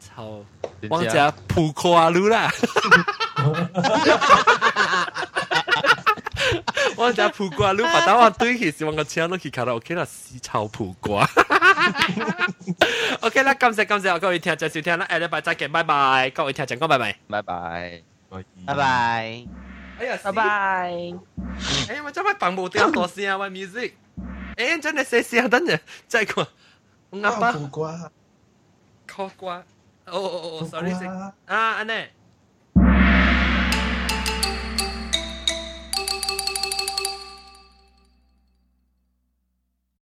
S1: 操，王仔扑克啊路啦。我只葡瓜，你把到我对起，希望个车都去卡拉 OK 啦，死臭葡瓜。OK 啦，感謝感謝各位聽眾收聽啦，下禮拜再見，拜拜，各位聽眾講拜拜，拜拜，拜拜，哎呀，拜拜，哎，我做乜放無掉大聲啊？喂，music，哎，真係細聲，等陣再講，我阿爸，苦瓜，苦瓜，哦哦哦，sorry，啊，安內。